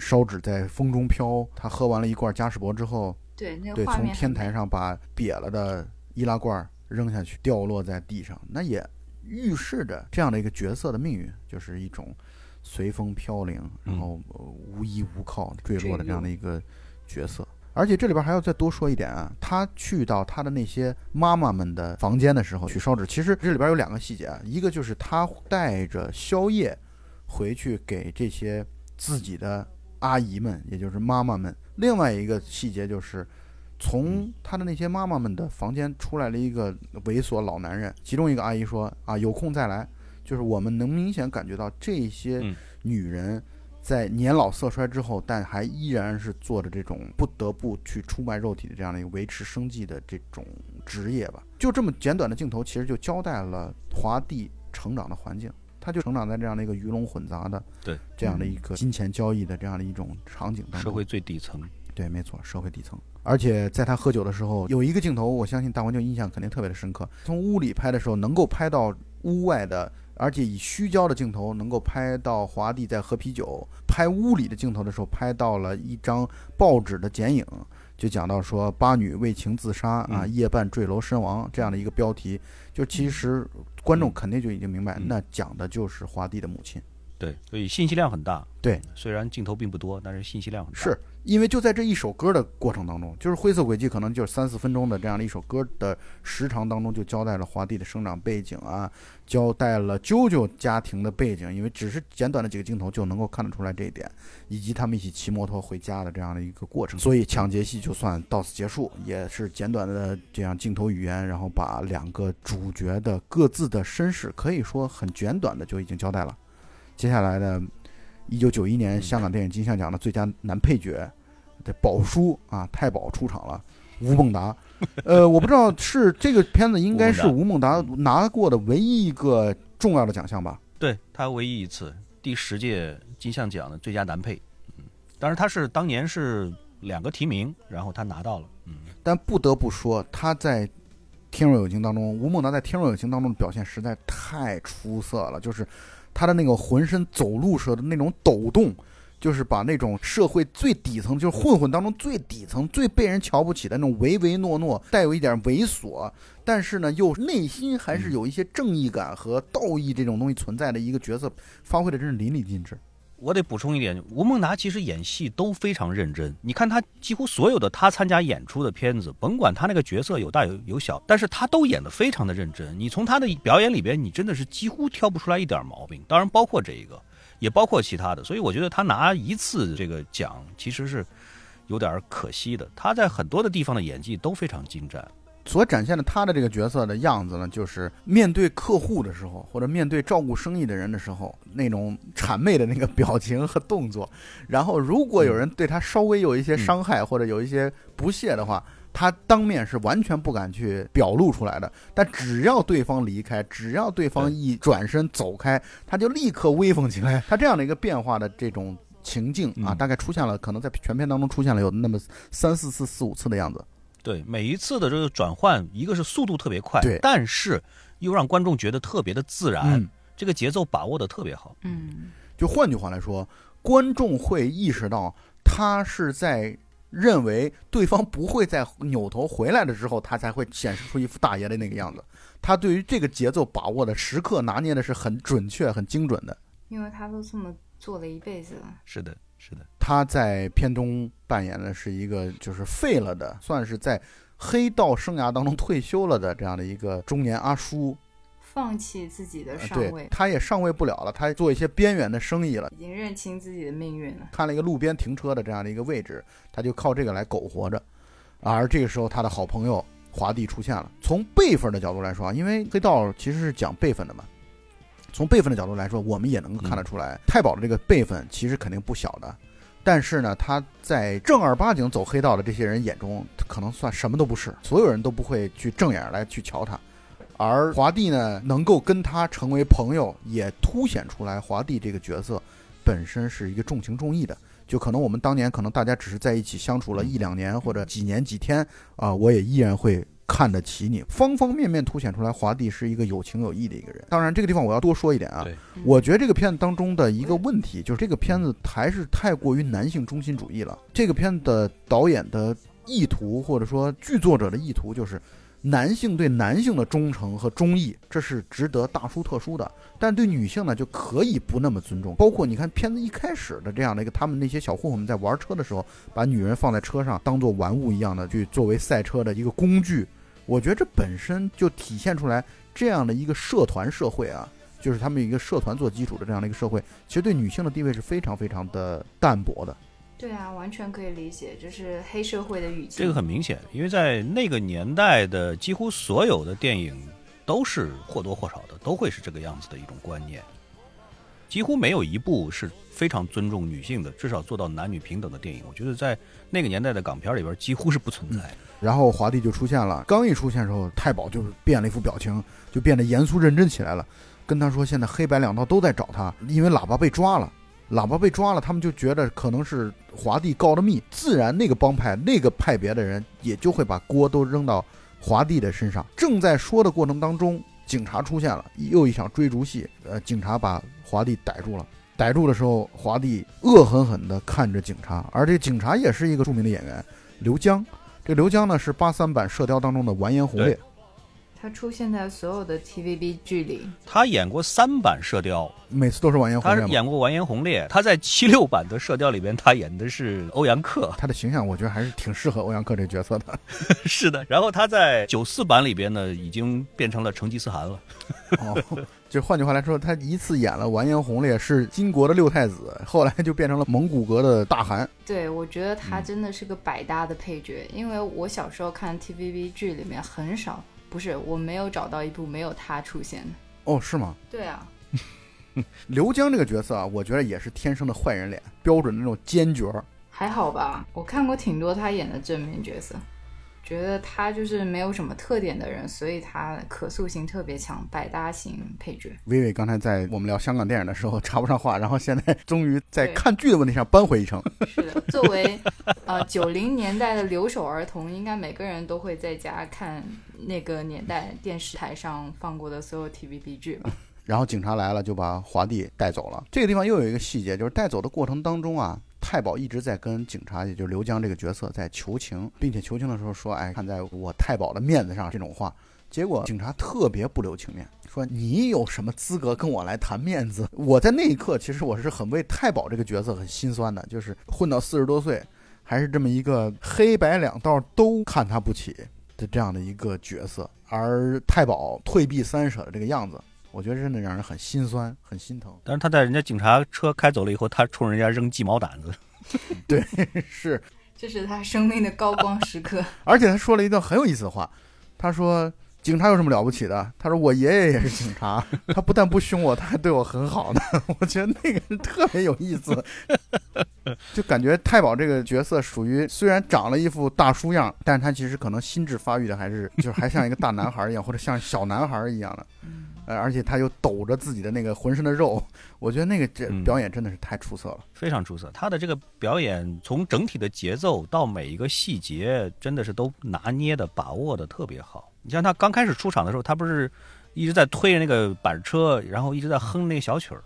烧纸在风中飘，他喝完了一罐嘉士伯之后，对，从天台上把瘪了的易拉罐扔下去，掉落在地上，那也预示着这样的一个角色的命运，就是一种随风飘零，然嗯后呃无依无靠坠落的这样的一个角色。而且这里边还要再多说一点啊，他去到他的那些妈妈们的房间的时候去烧纸，其实这里边有两个细节啊，一个就是他带着宵夜回去给这些自己的阿姨们，也就是妈妈们；另外一个细节就是，从他的那些妈妈们的房间出来了一个猥琐老男人，其中一个阿姨说：“啊，有空再来。”就是我们能明显感觉到这些嗯女人在年老色衰之后，但还依然是做着这种不得不去出卖肉体的这样的一个维持生计的这种职业吧。就这么简短的镜头，其实就交代了华帝成长的环境。他就成长在这样的一个鱼龙混杂的，对这样的一个金钱交易的这样的一种场景当中。社会最底层。对，没错，社会底层。而且在他喝酒的时候，有一个镜头，我相信大环境印象肯定特别的深刻。从屋里拍的时候，能够拍到屋外的，而且以虚焦的镜头能够拍到华帝在喝啤酒。拍屋里的镜头的时候，拍到了一张报纸的剪影，就讲到说八女为情自杀啊，嗯夜半坠楼身亡这样的一个标题。就其实观众肯定就已经明白，嗯那讲的就是华帝的母亲。对，所以信息量很大。对，虽然镜头并不多，但是信息量很大。是因为就在这一首歌的过程当中，就是《灰色轨迹》可能就是三四分钟的这样的一首歌的时长当中，就交代了华帝的生长背景啊，交代了啾啾家庭的背景，因为只是简短的几个镜头就能够看得出来这一点，以及他们一起骑摩托回家的这样的一个过程。所以抢劫戏就算到此结束，也是简短的这样镜头语言，然后把两个主角的各自的身世可以说很简短的就已经交代了。接下来呢，一九九一年香港电影金像奖的最佳男配角的宝叔啊，太保出场了，吴孟达。呃，我不知道是这个片子应该是 吴孟达拿过的唯一一个重要的奖项吧？对他唯一一次第十届金像奖的最佳男配。嗯，当然他是当年是两个提名，然后他拿到了。嗯，但不得不说他在《天若有情》当中，吴孟达在《天若有情》当中的表现实在太出色了，就是。他的那个浑身走路时的那种抖动，就是把那种社会最底层，就是混混当中最底层、最被人瞧不起的那种唯唯诺诺，带有一点猥琐，但是呢，又内心还是有一些正义感和道义这种东西存在的一个角色，发挥的真是淋漓尽致。我得补充一点，吴孟达其实演戏都非常认真。你看他几乎所有的他参加演出的片子，甭管他那个角色有大有有小，但是他都演得非常的认真。你从他的表演里边，你真的是几乎挑不出来一点毛病。当然，包括这一个，也包括其他的。所以我觉得他拿一次这个奖，其实是有点可惜的。他在很多的地方的演技都非常精湛。所展现的他的这个角色的样子呢，就是面对客户的时候，或者面对照顾生意的人的时候，那种谄媚的那个 表情和动作。然后，如果有人对他稍微有一些伤害或者有一些不屑的话，他当面是完全不敢去表露出来的。但只要对方离开，只要对方一转身走开，他就立刻威风起来。他这样的一个变化的这种情境啊，大概出现了，可能在全片当中出现了有那么三四次、四五次的样子。对每一次的这个转换，一个是速度特别快，对，但是又让观众觉得特别的自然，这个节奏把握的特别好。嗯，就换句话来说，观众会意识到他是在认为对方不会再扭头回来的时候，他才会显示出一副大爷的那个样子。他对于这个节奏把握的时刻拿捏的是很准确、很精准的。因为他都这么做了一辈子了。是的。是的，他在片中扮演的是一个就是废了的，算是在黑道生涯当中退休了的这样的一个中年阿叔，放弃自己的上位，他也上位不了了，他做一些边缘的生意了，已经认清自己的命运了。看了一个路边停车的这样的一个位置，他就靠这个来苟活着。而这个时候，他的好朋友华帝出现了。从辈分的角度来说啊，因为黑道其实是讲辈分的嘛。从辈分的角度来说，我们也能够看得出来，太保的这个辈分其实肯定不小的。但是呢，他在正儿八经走黑道的这些人眼中，可能算什么都不是，所有人都不会去正眼来去瞧他。而华帝呢，能够跟他成为朋友，也凸显出来华帝这个角色本身是一个重情重义的。就可能我们当年可能大家只是在一起相处了一两年或者几年几天啊，我也依然会。看得起你，方方面面凸显出来，华帝是一个有情有义的一个人。当然，这个地方我要多说一点啊，我觉得这个片子当中的一个问题就是，这个片子还是太过于男性中心主义了。这个片子的导演的意图，或者说剧作者的意图，就是男性对男性的忠诚和忠义，这是值得大书特书的。但对女性呢，就可以不那么尊重。包括你看片子一开始的这样的一个，他们那些小混混们在玩车的时候，把女人放在车上当做玩物一样的去作为赛车的一个工具。我觉得这本身就体现出来这样的一个社团社会啊，就是他们一个社团做基础的这样的一个社会，其实对女性的地位是非常非常的淡薄的。对啊，完全可以理解，就是黑社会的语境。这个很明显，因为在那个年代的几乎所有的电影都是或多或少的都会是这个样子的一种观念，几乎没有一部是非常尊重女性的，至少做到男女平等的电影。我觉得在那个年代的港片里边几乎是不存在。然后华帝就出现了，刚一出现的时候，太保就变了一副表情，就变得严肃认真起来了，跟他说：“现在黑白两道都在找他，因为喇叭被抓了，喇叭被抓了，他们就觉得可能是华帝告的密，自然那个帮派那个派别的人也就会把锅都扔到华帝的身上。”正在说的过程当中，警察出现了，又一场追逐戏，呃，警察把华帝逮住了，逮住的时候，华帝恶狠狠地看着警察，而这警察也是一个著名的演员刘江。这刘江呢是八三版《射雕》当中的完颜洪烈，他出现在所有的 TVB 剧里，他演过三版《射雕》，每次都是完颜洪他烈他。演过完颜洪烈。他在七六版的《射雕》里边，他演的是欧阳克。他的形象，我觉得还是挺适合欧阳克这个角色的。是的，然后他在九四版里边呢，已经变成了成吉思汗了。哦，就换句话来说，他一次演了完颜洪烈是金国的六太子，后来就变成了蒙古国的大汗。对我觉得他真的是个百搭的配角，因为我小时候看 TVB 剧里面很少，不是我没有找到一部没有他出现的。哦，是吗？对啊，刘江这个角色啊，我觉得也是天生的坏人脸，标准的那种奸角。还好吧，我看过挺多他演的正面角色，觉得他就是没有什么特点的人，所以他可塑性特别强，百搭型配角。薇薇刚才在我们聊香港电影的时候插不上话，然后现在 终于在看剧的问题上扳回一城。是的，作为呃九零年代的留守儿童，应该每个人都会在家看那个年代电视台上放过的所有 TVB 剧吧。然后警察来了，就把华帝带走了。这个地方又有一个细节，就是带走的过程当中啊，太保一直在跟警察，也就是刘江这个角色在求情，并且求情的时候说：“哎，看在我太保的面子上。”这种话，结果警察特别不留情面，说：“你有什么资格跟我来谈面子？”我在那一刻，其实我是很为太保这个角色很心酸的，就是混到四十多岁，还是这么一个黑白两道都看他不起的这样的一个角色，而太保退避三舍的这个样子。我觉得真的让人很心酸，很心疼。但是他在人家警察车开走了以后，他冲人家扔鸡毛掸子。对是，这是他生命的高光时刻。而且他说了一段很有意思的话，他说：“警察有什么了不起的？”他说：“我爷爷也是警察，他不但不凶我，他还对我很好呢。”我觉得那个人特别有意思，就感觉太保这个角色属于虽然长了一副大叔样，但是他其实可能心智发育的还是就是还像一个大男孩一样，或者像小男孩一样的。呃，而且他又抖着自己的那个浑身的肉，我觉得那个这嗯表演真的是太出色了。非常出色。他的这个表演，从整体的节奏到每一个细节，真的是都拿捏的、把握的特别好。你像他刚开始出场的时候，他不是一直在推着那个板车，然后一直在哼那个小曲儿。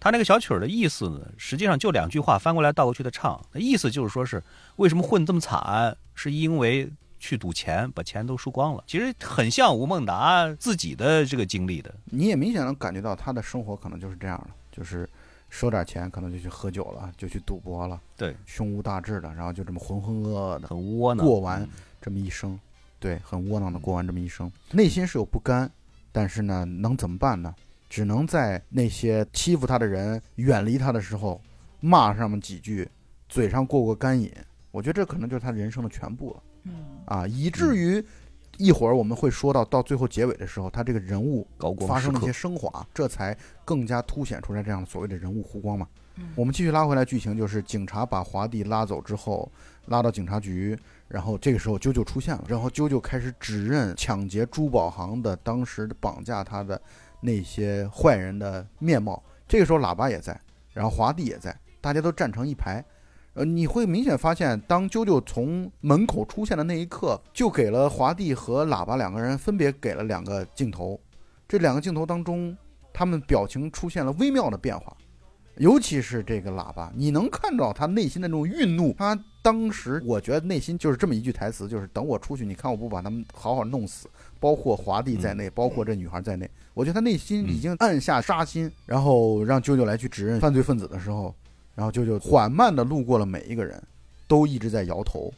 他那个小曲儿的意思呢，实际上就两句话，翻过来倒过去的唱。那意思就是说是为什么混这么惨，是因为去赌钱，把钱都输光了。其实很像吴孟达自己的这个经历的。你也明显能感觉到他的生活可能就是这样的，就是收点钱，可能就去喝酒了，就去赌博了，对，胸无大志的，然后就这么浑浑噩噩的很窝囊。过完这么一生，对，很窝囊的过完这么一生，内心是有不甘，但是呢，能怎么办呢？只能在那些欺负他的人远离他的时候，骂上么几句，嘴上过过干瘾。我觉得这可能就是他人生的全部了。嗯，啊，以至于一会儿我们会说到到最后结尾的时候，他这个人物发生了一些升华，这才更加凸显出来这样所谓的人物弧光嘛。嗯我们继续拉回来剧情，就是警察把华帝拉走之后，拉到警察局，然后这个时候啾啾出现了，然后啾啾开始指认抢劫珠宝行的当时绑架他的那些坏人的面貌。这个时候喇叭也在，然后华帝也在，大家都站成一排。呃，你会明显发现，当啾啾从门口出现的那一刻，就给了华帝和喇叭两个人分别给了两个镜头。这两个镜头当中，他们表情出现了微妙的变化，尤其是这个喇叭，你能看到他内心的那种愠怒。他当时我觉得内心就是这么一句台词，就是等我出去，你看我不把他们好好弄死，包括华帝在内，包括这女孩在内。我觉得他内心已经暗下杀心，然后让啾啾来去指认犯罪分子的时候，然后舅舅缓慢的路过了每一个人，都一直在摇头。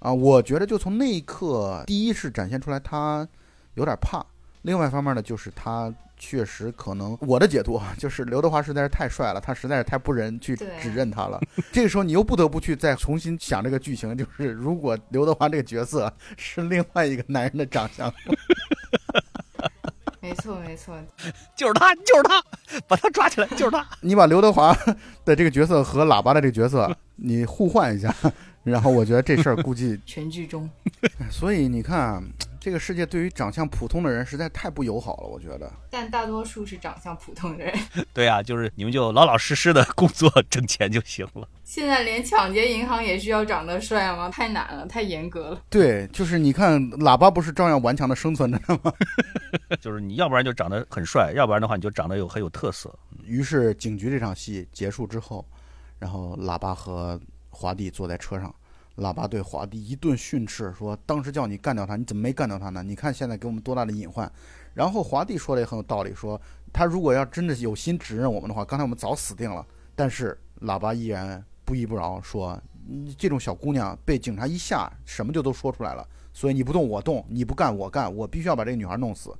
啊，我觉得就从那一刻，第一是展现出来他有点怕，另外一方面呢，就是他确实可能我的解读啊，就是刘德华实在是太帅了，他实在是太不忍去指认他了。这个时候你又不得不去再重新想这个剧情，就是如果刘德华这个角色是另外一个男人的长相，没错没错，就是他，就是他，把他抓起来，就是他。你把刘德华的这个角色和喇叭的这个角色 你互换一下，然后我觉得这事儿估计全剧终。所以你看啊，这个世界对于长相普通的人实在太不友好了，我觉得。但大多数是长相普通的人。对啊，就是你们就老老实实的工作挣钱就行了。现在连抢劫银行也需要长得帅吗？太难了，太严格了。对，就是你看，喇叭不是照样顽强的生存着呢吗？就是你要不然就长得很帅，要不然的话你就长得有很有特色。于是警局这场戏结束之后，然后喇叭和华帝坐在车上，喇叭对华帝一顿训斥，说当时叫你干掉他，你怎么没干掉他呢？你看现在给我们多大的隐患。然后华帝说的也很有道理，说他如果要真的有心指认我们的话，刚才我们早死定了。但是喇叭依然不依不饶，说这种小姑娘被警察一吓，什么就都说出来了。所以你不动我动，你不干我干，我必须要把这个女孩弄死。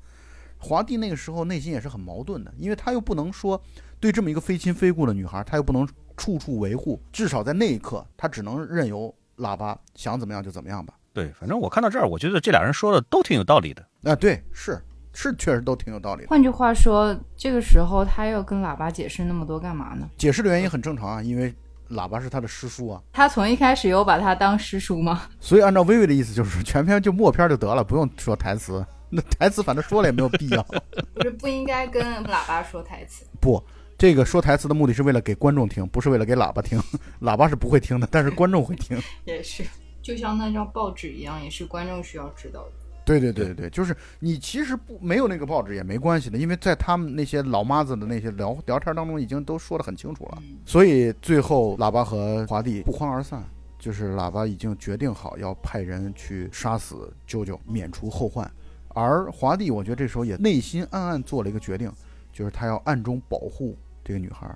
华帝那个时候内心也是很矛盾的，因为他又不能说对这么一个非亲非故的女孩，他又不能处处维护，至少在那一刻，他只能任由喇叭想怎么样就怎么样吧。对，反正我看到这儿，我觉得这俩人说的都挺有道理的。啊，对，是是，确实都挺有道理的。换句话说，这个时候他要跟喇叭解释那么多干嘛呢？解释的原因很正常啊，因为喇叭是他的师叔啊，他从一开始有把他当师叔吗？所以按照薇薇的意思就是全篇就默片就得了，不用说台词。那台词反正说了也没有必要。不是不应该跟喇叭说台词？不，这个说台词的目的是为了给观众听，不是为了给喇叭听。喇叭是不会听的，但是观众会听。也是，就像那张报纸一样，也是观众需要知道的。对对对对对，就是你其实不没有那个报纸也没关系的，因为在他们那些老妈子的那些聊聊天当中已经都说得很清楚了。所以最后喇叭和华帝不欢而散，就是喇叭已经决定好要派人去杀死舅舅，免除后患。而华帝，我觉得这时候也内心暗暗做了一个决定，就是他要暗中保护这个女孩。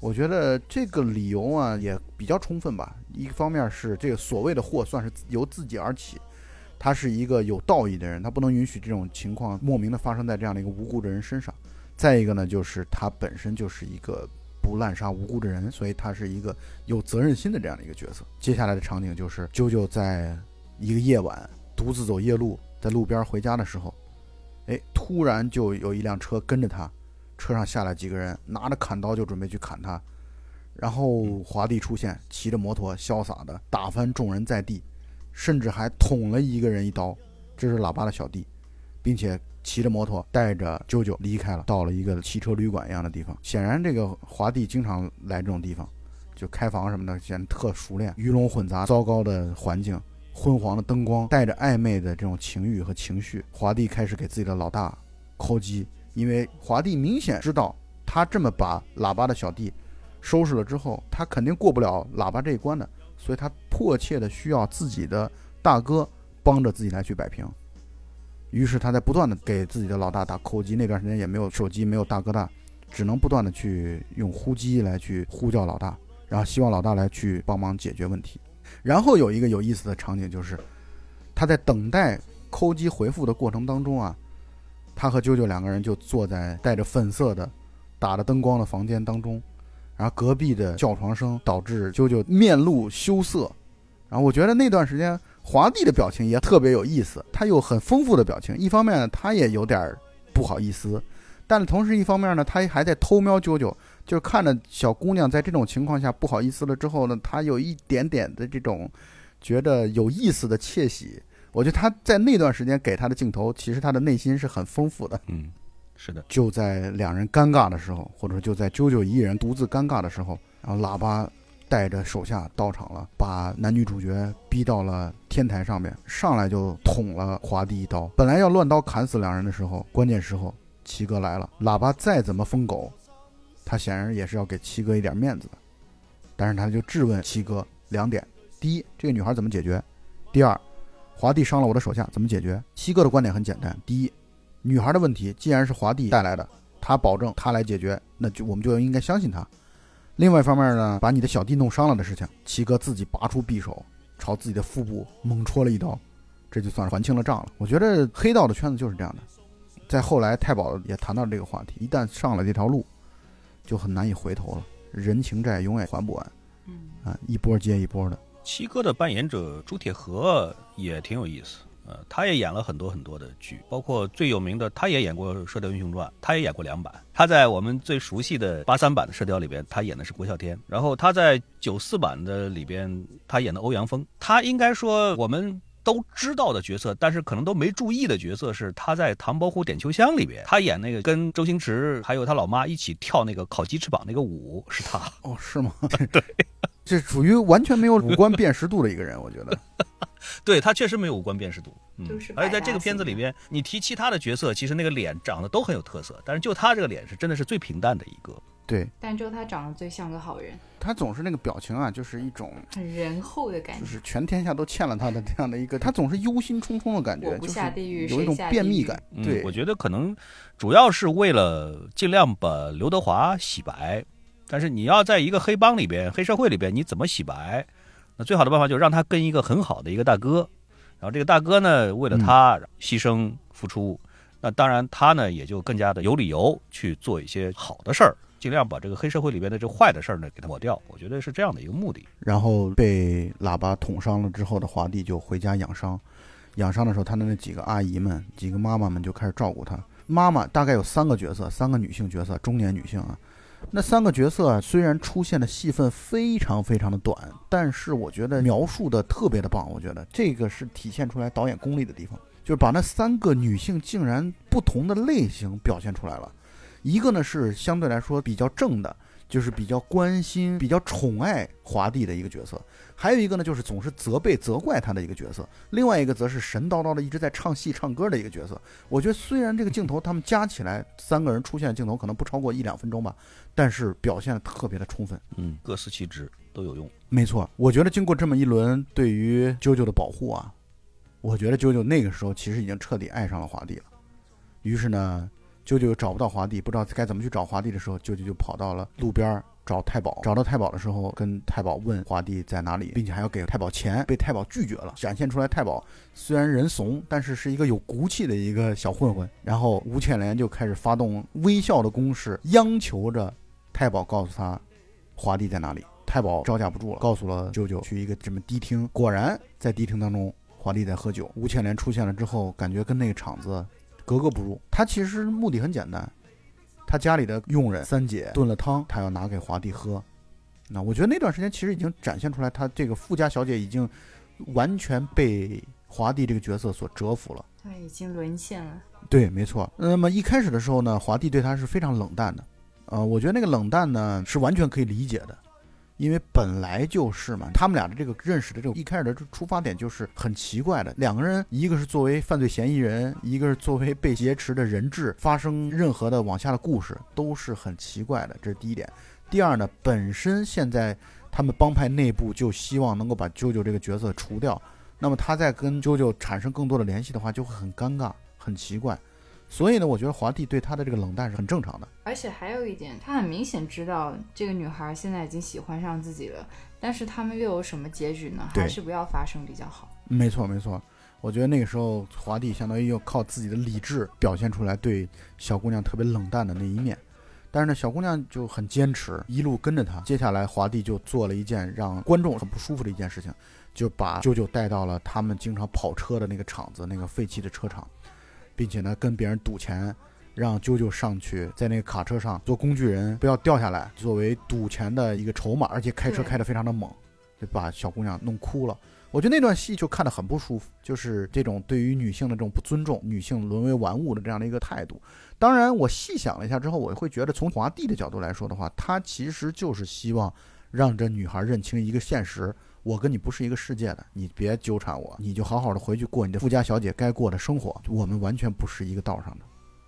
我觉得这个理由啊也比较充分吧。一方面是这个所谓的祸算是由自己而起，他是一个有道义的人，他不能允许这种情况莫名的发生在这样的一个无辜的人身上。再一个呢，就是他本身就是一个不滥杀无辜的人，所以他是一个有责任心的这样的一个角色。接下来的场景就是啾啾在一个夜晚独自走夜路。在路边回家的时候，哎，突然就有一辆车跟着他，车上下来几个人，拿着砍刀就准备去砍他。然后华帝出现，骑着摩托潇洒的打翻众人在地，甚至还捅了一个人一刀。这是喇叭的小弟，并且骑着摩托带着舅舅离开了，到了一个汽车旅馆一样的地方。显然，这个华帝经常来这种地方，就开房什么的，显得特熟练。鱼龙混杂，糟糕的环境。昏黄的灯光，带着暧昧的这种情欲和情绪，华帝开始给自己的老大抠机，因为华帝明显知道他这么把喇叭的小弟收拾了之后，他肯定过不了喇叭这一关的，所以他迫切的需要自己的大哥帮着自己来去摆平。于是他在不断的给自己的老大打扣机，那段时间也没有手机，没有大哥大，只能不断的去用呼机来去呼叫老大，然后希望老大来去帮忙解决问题。然后有一个有意思的场景，就是他在等待扣机回复的过程当中啊，他和啾啾两个人就坐在带着粉色的、打着灯光的房间当中，然后隔壁的叫床声导致啾啾面露羞涩。然后我觉得那段时间华帝的表情也特别有意思，他有很丰富的表情。一方面他也有点不好意思，但同时一方面呢，他还在偷瞄啾啾。就看着小姑娘在这种情况下不好意思了之后呢，他有一点点的这种觉得有意思的窃喜。我觉得他在那段时间给他的镜头，其实他的内心是很丰富的。嗯，是的。就在两人尴尬的时候，或者就在啾啾一人独自尴尬的时候，然后喇叭带着手下到场了，把男女主角逼到了天台上面，上来就捅了华帝一刀。本来要乱刀砍死两人的时候，关键时候七哥来了，喇叭再怎么疯狗。他显然也是要给七哥一点面子的，但是他就质问七哥两点：第一，这个女孩怎么解决；第二，华帝伤了我的手下怎么解决？七哥的观点很简单：第一，女孩的问题既然是华帝带来的，他保证他来解决，那就我们就应该相信他。另外一方面呢，把你的小弟弄伤了的事情，七哥自己拔出匕首，朝自己的腹部猛戳了一刀，这就算是还清了账了。我觉得黑道的圈子就是这样的。在后来，太保也谈到这个话题，一旦上了这条路。就很难以回头了，人情债永远还不完，嗯啊，一波接一波的。七哥的扮演者朱铁河也挺有意思，呃，他也演了很多很多的剧，包括最有名的，他也演过《射雕英雄传》，他也演过两版。他在我们最熟悉的八三版的《射雕》里边，他演的是郭啸天；然后他在九四版的里边，他演的欧阳锋。他应该说我们。都知道的角色，但是可能都没注意的角色是他在《唐伯虎点秋香》里边，他演那个跟周星驰还有他老妈一起跳那个烤鸡翅膀那个舞，是他哦？是吗？对，这属于完全没有五官辨识度的一个人，我觉得。对他确实没有五官辨识度，嗯，而且在这个片子里边，你提其他的角色，其实那个脸长得都很有特色，但是就他这个脸是真的是最平淡的一个。对但就他长得最像个好人，他总是那个表情啊，就是一种很仁厚的感觉。就是全天下都欠了他的这样的一个，他总是忧心忡忡的感觉，不就是下地狱，有一种便秘感。嗯对，我觉得可能主要是为了尽量把刘德华洗白，但是你要在一个黑帮里边、黑社会里边，你怎么洗白？那最好的办法就是让他跟一个很好的一个大哥，然后这个大哥呢，为了他牺牲付出，那当然他呢也就更加的有理由去做一些好的事儿，尽量把这个黑社会里边的这坏的事儿呢给它抹掉。我觉得是这样的一个目的。然后被喇叭捅伤了之后的华帝就回家养伤，养伤的时候，他的那几个阿姨们、几个妈妈们就开始照顾他。妈妈大概有三个角色，三个女性角色，中年女性啊。那三个角色啊，虽然出现的戏份非常非常的短，但是我觉得描述的特别的棒。我觉得这个是体现出来导演功力的地方，就是把那三个女性竟然不同的类型表现出来了。一个呢是相对来说比较正的，就是比较关心、比较宠爱华帝的一个角色；还有一个呢就是总是责备、责怪他的一个角色；另外一个则是神叨叨的一直在唱戏、唱歌的一个角色。我觉得虽然这个镜头他们加起来三个人出现的镜头可能不超过一两分钟吧，但是表现的特别的充分。嗯，各司其职都有用。没错，我觉得经过这么一轮对于啾啾的保护啊，我觉得啾啾那个时候其实已经彻底爱上了华帝了。于是呢，舅舅找不到华帝，不知道该怎么去找华帝的时候，舅舅就跑到了路边找太保。找到太保的时候，跟太保问华帝在哪里，并且还要给太保钱，被太保拒绝了，展现出来太保虽然人怂，但是是一个有骨气的一个小混混。然后吴倩莲就开始发动微笑的攻势，央求着太保告诉他华帝在哪里。太保招架不住了，告诉了舅舅去一个什么迪厅。果然在迪厅当中，华帝在喝酒。吴倩莲出现了之后，感觉跟那个场子格格不入。他其实目的很简单，他家里的佣人三姐炖了汤，他要拿给华帝喝。那我觉得那段时间其实已经展现出来，他这个富家小姐已经完全被华帝这个角色所折服了。他已经沦陷了。对，没错。那么一开始的时候呢，华帝对他是非常冷淡的，呃，我觉得那个冷淡呢是完全可以理解的，因为本来就是嘛，他们俩的这个认识的这种一开始的出发点就是很奇怪的，两个人一个是作为犯罪嫌疑人，一个是作为被劫持的人质，发生任何的往下的故事都是很奇怪的，这是第一点。第二呢，本身现在他们帮派内部就希望能够把啾啾这个角色除掉，那么他在跟啾啾产生更多的联系的话，就会很尴尬。很奇怪，所以呢，我觉得华帝对他的这个冷淡是很正常的。而且还有一点，他很明显知道这个女孩现在已经喜欢上自己了，但是他们又有什么结局呢？还是不要发生比较好。没错，没错。我觉得那个时候华帝相当于又靠自己的理智表现出来对小姑娘特别冷淡的那一面，但是呢，小姑娘就很坚持，一路跟着他。接下来华帝就做了一件让观众很不舒服的一件事情，就把舅舅带到了他们经常跑车的那个厂子，那个废弃的车场。并且呢，跟别人赌钱，让啾啾上去，在那个卡车上做工具人，不要掉下来，作为赌钱的一个筹码，而且开车开得非常的猛，就把小姑娘弄哭了。我觉得那段戏就看得很不舒服，就是这种对于女性的这种不尊重，女性沦为玩物的这样的一个态度。当然，我细想了一下之后，我会觉得从华帝的角度来说的话，他其实就是希望让这女孩认清一个现实。我跟你不是一个世界的，你别纠缠我，你就好好的回去过你的富家小姐该过的生活。我们完全不是一个道上的。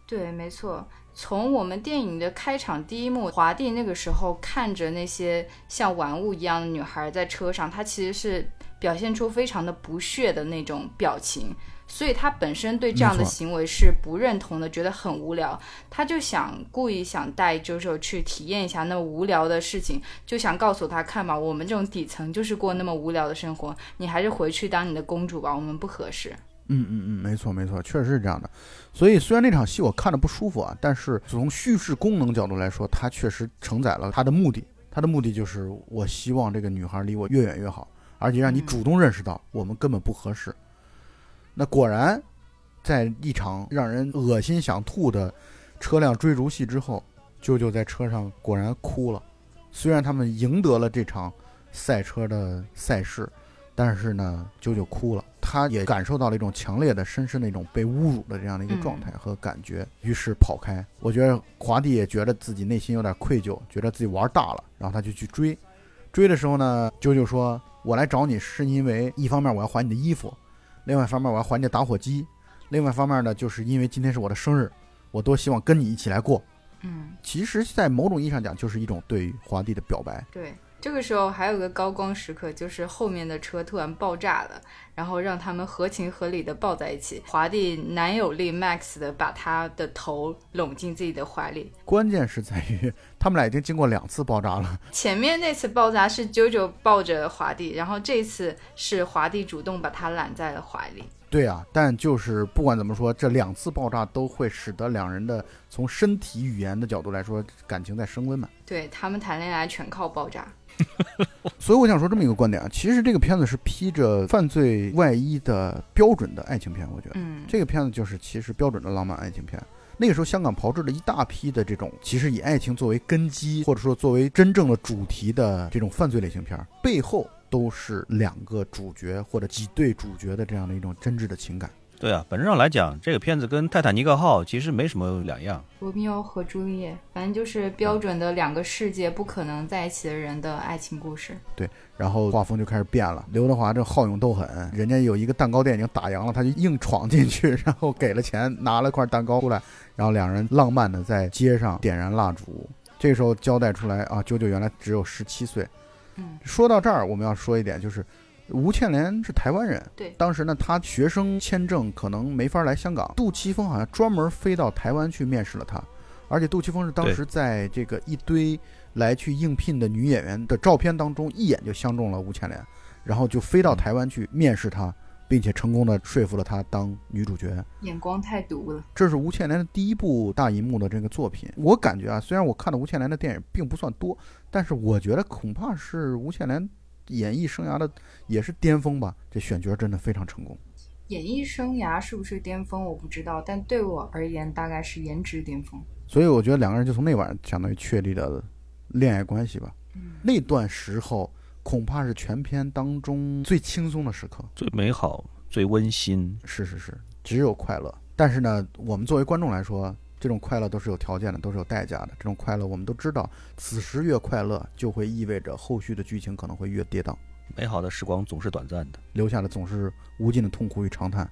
对，没错。从我们电影的开场第一幕，华帝那个时候看着那些像玩物一样的女孩在车上，他其实是表现出非常的不屑的那种表情，所以他本身对这样的行为是不认同的，觉得很无聊。他就想故意想带 JoJo 去体验一下那么无聊的事情，就想告诉他看吧，我们这种底层就是过那么无聊的生活，你还是回去当你的公主吧，我们不合适。嗯嗯嗯，没错没错，确实是这样的。所以虽然那场戏我看着不舒服啊，但是从叙事功能角度来说，它确实承载了它的目的。它的目的就是我希望这个女孩离我越远越好，而且让你嗯主动认识到我们根本不合适。那果然，在一场让人恶心想吐的车辆追逐戏之后，舅舅在车上果然哭了。虽然他们赢得了这场赛车的赛事，但是呢，舅舅哭了，他也感受到了一种强烈的、深深的一种被侮辱的这样的一个状态和感觉，于是跑开。我觉得华帝也觉得自己内心有点愧疚，觉得自己玩大了，然后他就去追。追的时候呢，啾啾说：“我来找你是因为一方面我要还你的衣服，另外一方面我要还你的打火机，另外一方面呢，就是因为今天是我的生日，我多希望跟你一起来过。”嗯，其实，在某种意义上讲，就是一种对于华帝的表白。对。这个时候还有个高光时刻，就是后面的车突然爆炸了，然后让他们合情合理的抱在一起。华帝男友力 Max 的把他的头拢进自己的怀里。关键是在于他们俩已经经过两次爆炸了。前面那次爆炸是 JoJo 抱着华帝，然后这次是华帝主动把他揽在了怀里。对啊，但就是不管怎么说，这两次爆炸都会使得两人的从身体语言的角度来说，感情在升温嘛。对他们谈恋爱全靠爆炸。所以我想说这么一个观点啊，其实这个片子是披着犯罪外衣的标准的爱情片，我觉得，嗯，这个片子就是其实标准的浪漫爱情片。那个时候香港炮制了一大批的这种，其实以爱情作为根基，或者说作为真正的主题的这种犯罪类型片，背后都是两个主角或者几对主角的这样的一种真挚的情感。对啊，本质上来讲，这个片子跟《泰坦尼克号》其实没什么两样。罗密欧和朱丽叶，反正就是标准的两个世界不可能在一起的人的爱情故事。对，然后画风就开始变了。刘德华这好勇斗狠，人家有一个蛋糕店已经打烊了，他就硬闯进去，然后给了钱，拿了块蛋糕出来，然后两人浪漫的在街上点燃蜡烛。这时候交代出来啊，九九原来只有十七岁。嗯，说到这儿，我们要说一点就是。吴倩莲是台湾人，对，当时呢，她学生签证可能没法来香港，杜琪峰好像专门飞到台湾去面试了她，而且杜琪峰是当时在这个一堆来去应聘的女演员的照片当中，一眼就相中了吴倩莲，然后就飞到台湾去面试她，并且成功的说服了她当女主角，眼光太毒了。这是吴倩莲的第一部大银幕的这个作品，我感觉啊，虽然我看的吴倩莲的电影并不算多，但是我觉得恐怕是吴倩莲。演艺生涯的也是巅峰吧，这选角真的非常成功。演艺生涯是不是巅峰我不知道，但对我而言大概是颜值巅峰。所以我觉得两个人就从那晚相当于确立了恋爱关系吧。嗯，那段时候恐怕是全片当中最轻松的时刻，最美好、最温馨。是是是，只有快乐。但是呢，我们作为观众来说。这种快乐都是有条件的，都是有代价的。这种快乐我们都知道，此时越快乐，就会意味着后续的剧情可能会越跌宕。美好的时光总是短暂的，留下的总是无尽的痛苦与长叹。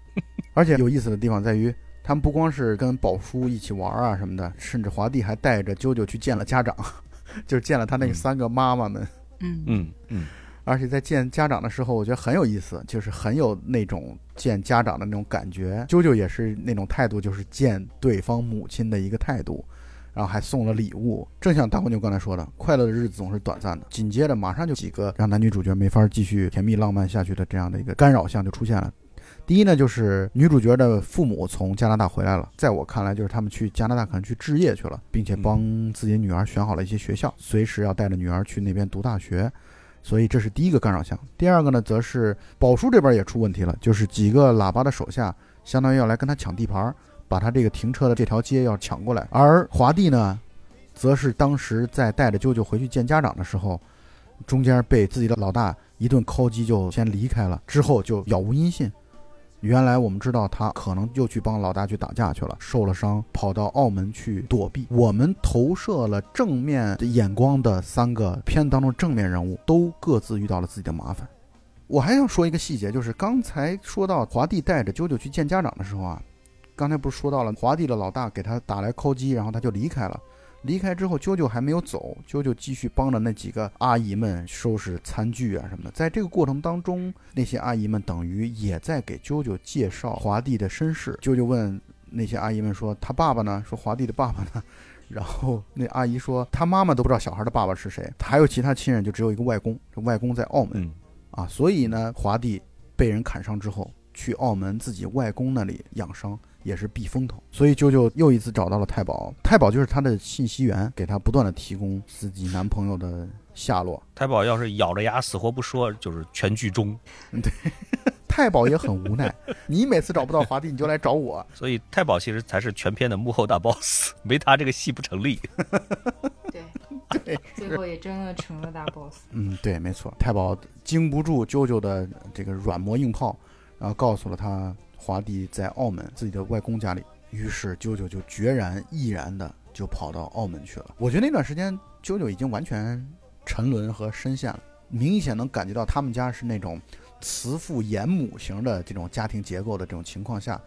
而且有意思的地方在于，他们不光是跟宝叔一起玩啊什么的，甚至华帝还带着啾啾去见了家长，就是见了他那三个妈妈们。嗯嗯嗯。而且在见家长的时候，我觉得很有意思，就是很有那种见家长的那种感觉。啾啾也是那种态度，就是见对方母亲的一个态度，然后还送了礼物。正像大黄牛刚才说的，快乐的日子总是短暂的。紧接着，马上就几个让男女主角没法继续甜蜜浪漫下去的这样的一个干扰项就出现了。第一呢，就是女主角的父母从加拿大回来了，在我看来，就是他们去加拿大可能去置业去了，并且帮自己女儿选好了一些学校，随时要带着女儿去那边读大学。所以这是第一个干扰项。第二个呢，则是宝叔这边也出问题了，就是几个喇叭的手下，相当于要来跟他抢地盘，把他这个停车的这条街要抢过来。而华帝呢，则是当时在带着舅舅回去见家长的时候，中间被自己的老大一顿敲击，就先离开了，之后就杳无音信。原来我们知道他可能又去帮老大去打架去了，受了伤，跑到澳门去躲避。我们投射了正面的眼光的三个片子当中正面人物，都各自遇到了自己的麻烦。我还想说一个细节，就是刚才说到华帝带着啾啾去见家长的时候啊，刚才不是说到了华帝的老大给他打来扣击，然后他就离开了。离开之后，啾啾还没有走，啾啾继续帮着那几个阿姨们收拾餐具啊什么的。在这个过程当中，那些阿姨们等于也在给啾啾介绍华帝的身世。啾啾问那些阿姨们说：“他爸爸呢？”说：“华帝的爸爸呢？” 然后那阿姨说：“他妈妈都不知道小孩的爸爸是谁，还有其他亲人就只有一个外公，这外公在澳门啊。所以呢，华帝被人砍伤之后，去澳门自己外公那里养伤。”也是避风头，所以舅舅又一次找到了太保。太保就是他的信息源，给他不断的提供自己男朋友的下落。太保要是咬着牙死活不说，就是全剧终。对，太保也很无奈。你每次找不到华帝，你就来找我。所以太保其实才是全片的幕后大 boss，没他这个戏不成立。对对，最后也真的成了大 boss。嗯，对，没错。太保经不住舅舅的这个软磨硬泡，然后告诉了他。华帝在澳门自己的外公家里，于是啾啾就决然毅然的就跑到澳门去了。我觉得那段时间啾啾已经完全沉沦和深陷了，明显能感觉到他们家是那种慈父严母型的这种家庭结构的这种情况下，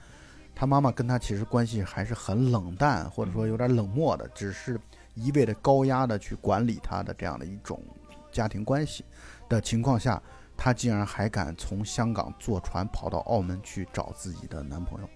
他妈妈跟他其实关系还是很冷淡，或者说有点冷漠的，只是一味的高压的去管理他的这样的一种家庭关系的情况下，他竟然还敢从香港坐船跑到澳门去找自己的男朋友，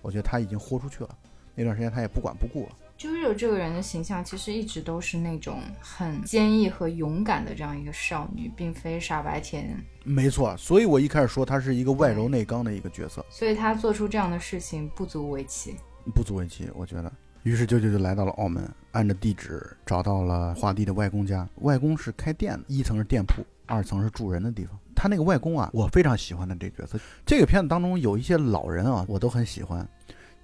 我觉得她已经豁出去了。那段时间她也不管不顾了。JoJo 这个人的形象其实一直都是那种很坚毅和勇敢的这样一个少女，并非傻白甜。没错，所以我一开始说她是一个外柔内刚的一个角色，所以她做出这样的事情不足为奇。不足为奇，我觉得。于是舅舅就来到了澳门，按着地址找到了华帝的外公家。外公是开店的，一层是店铺，二层是住人的地方。他那个外公啊，我非常喜欢的这角色。这个片子当中有一些老人啊，我都很喜欢。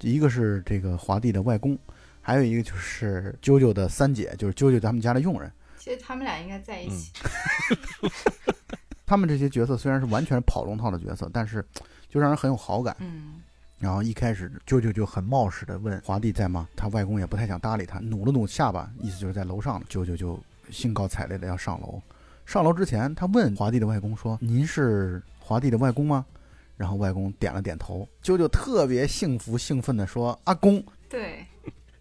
一个是这个华帝的外公。还有一个就是啾啾的三姐，就是啾啾他们家的佣人。其实他们俩应该在一起。他们这些角色虽然是完全跑龙套的角色，但是就让人很有好感。嗯。然后一开始啾啾就很冒失的问华帝在吗？他外公也不太想搭理他，努了努下巴，意思就是在楼上。啾啾就兴高采烈的要上楼。上楼之前，他问华帝的外公说：“您是华帝的外公吗？”然后外公点了点头。啾啾特别幸福兴奋地说：“阿公。”对。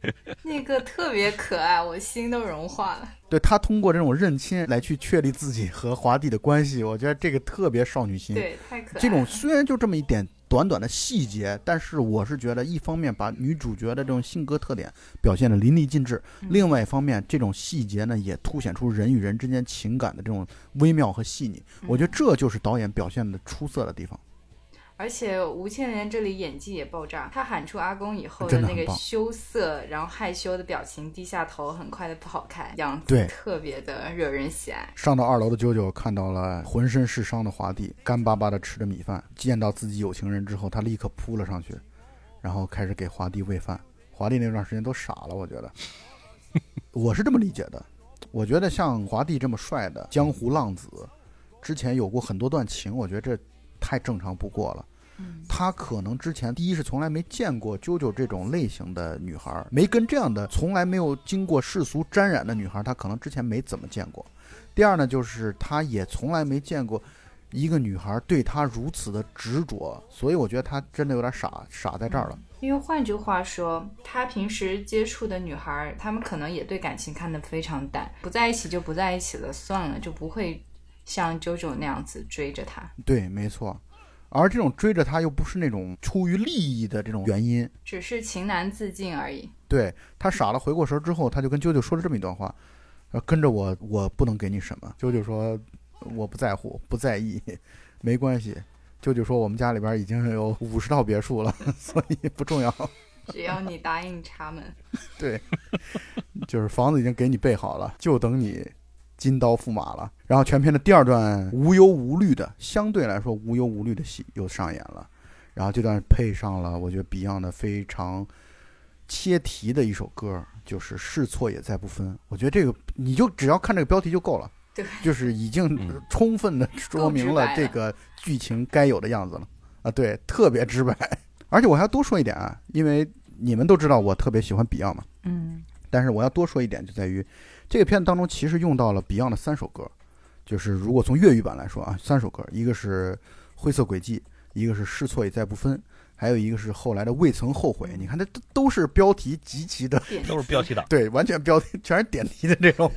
那个特别可爱，我心都融化了。对他通过这种认亲来去确立自己和华帝的关系，我觉得这个特别少女心。对，太可爱。这种虽然就这么一点短短的细节，但是我是觉得，一方面把女主角的这种性格特点表现的淋漓尽致；，另外一方面，这种细节呢，也凸显出人与人之间情感的这种微妙和细腻。我觉得这就是导演表现的出色的地方。而且吴倩莲这里演技也爆炸，她喊出阿公以后的那个羞涩，然后害羞的表情，低下头，很快的跑开，样子特别的惹人喜爱。上到二楼的啾啾看到了浑身是伤的华帝，干巴巴的吃着米饭，见到自己有情人之后，他立刻扑了上去，然后开始给华帝喂饭。华帝那段时间都傻了，我觉得，我是这么理解的，我觉得像华帝这么帅的江湖浪子，之前有过很多段情，我觉得这太正常不过了。他可能之前第一是从来没见过啾啾这种类型的女孩，没跟这样的从来没有经过世俗沾染的女孩，他可能之前没怎么见过。第二呢，就是他也从来没见过一个女孩对他如此的执着，所以我觉得他真的有点傻，傻在这儿了。因为换句话说，他平时接触的女孩，他们可能也对感情看得非常淡，不在一起就不在一起了，算了，就不会像啾啾那样子追着他。对，没错。而这种追着他又不是那种出于利益的这种原因，只是情难自禁而已。对他傻了，回过神之后，他就跟啾啾说了这么一段话：，跟着我，我不能给你什么。啾啾说：“我不在乎，不在意，没关系。”舅舅说：“我们家里边已经有五十套别墅了，所以不重要。只要你答应插门。对，就是房子已经给你备好了，就等你。”金刀驸马了，然后全片的第二段无忧无虑的，相对来说无忧无虑的戏又上演了，然后这段配上了我觉得 Beyond 的非常切题的一首歌，就是是错也再不分。我觉得这个你就只要看这个标题就够了，对，就是已经充分的说明了这个剧情该有的样子了啊，对，特别直白。而且我还要多说一点啊，因为你们都知道我特别喜欢 Beyond 嘛，嗯，但是我要多说一点就在于。这个片子当中其实用到了 Beyond 的三首歌，就是如果从粤语版来说啊，三首歌，一个是《灰色轨迹》，一个是《试错也再不分》，还有一个是后来的《未曾后悔》。你看，这都都是标题极其的，都是标题党，对，完全标题全是点题的这种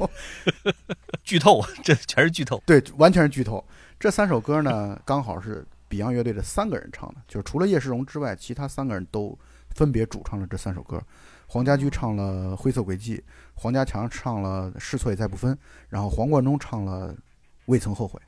剧透，这全是剧透，对，完全是剧透。这三首歌呢，刚好是 Beyond 乐队的三个人唱的，就是除了叶世荣之外，其他三个人都分别主唱了这三首歌。黄家驹唱了《灰色轨迹》，黄家强唱了《是错也再不分》，然后黄贯中唱了《未曾后悔》，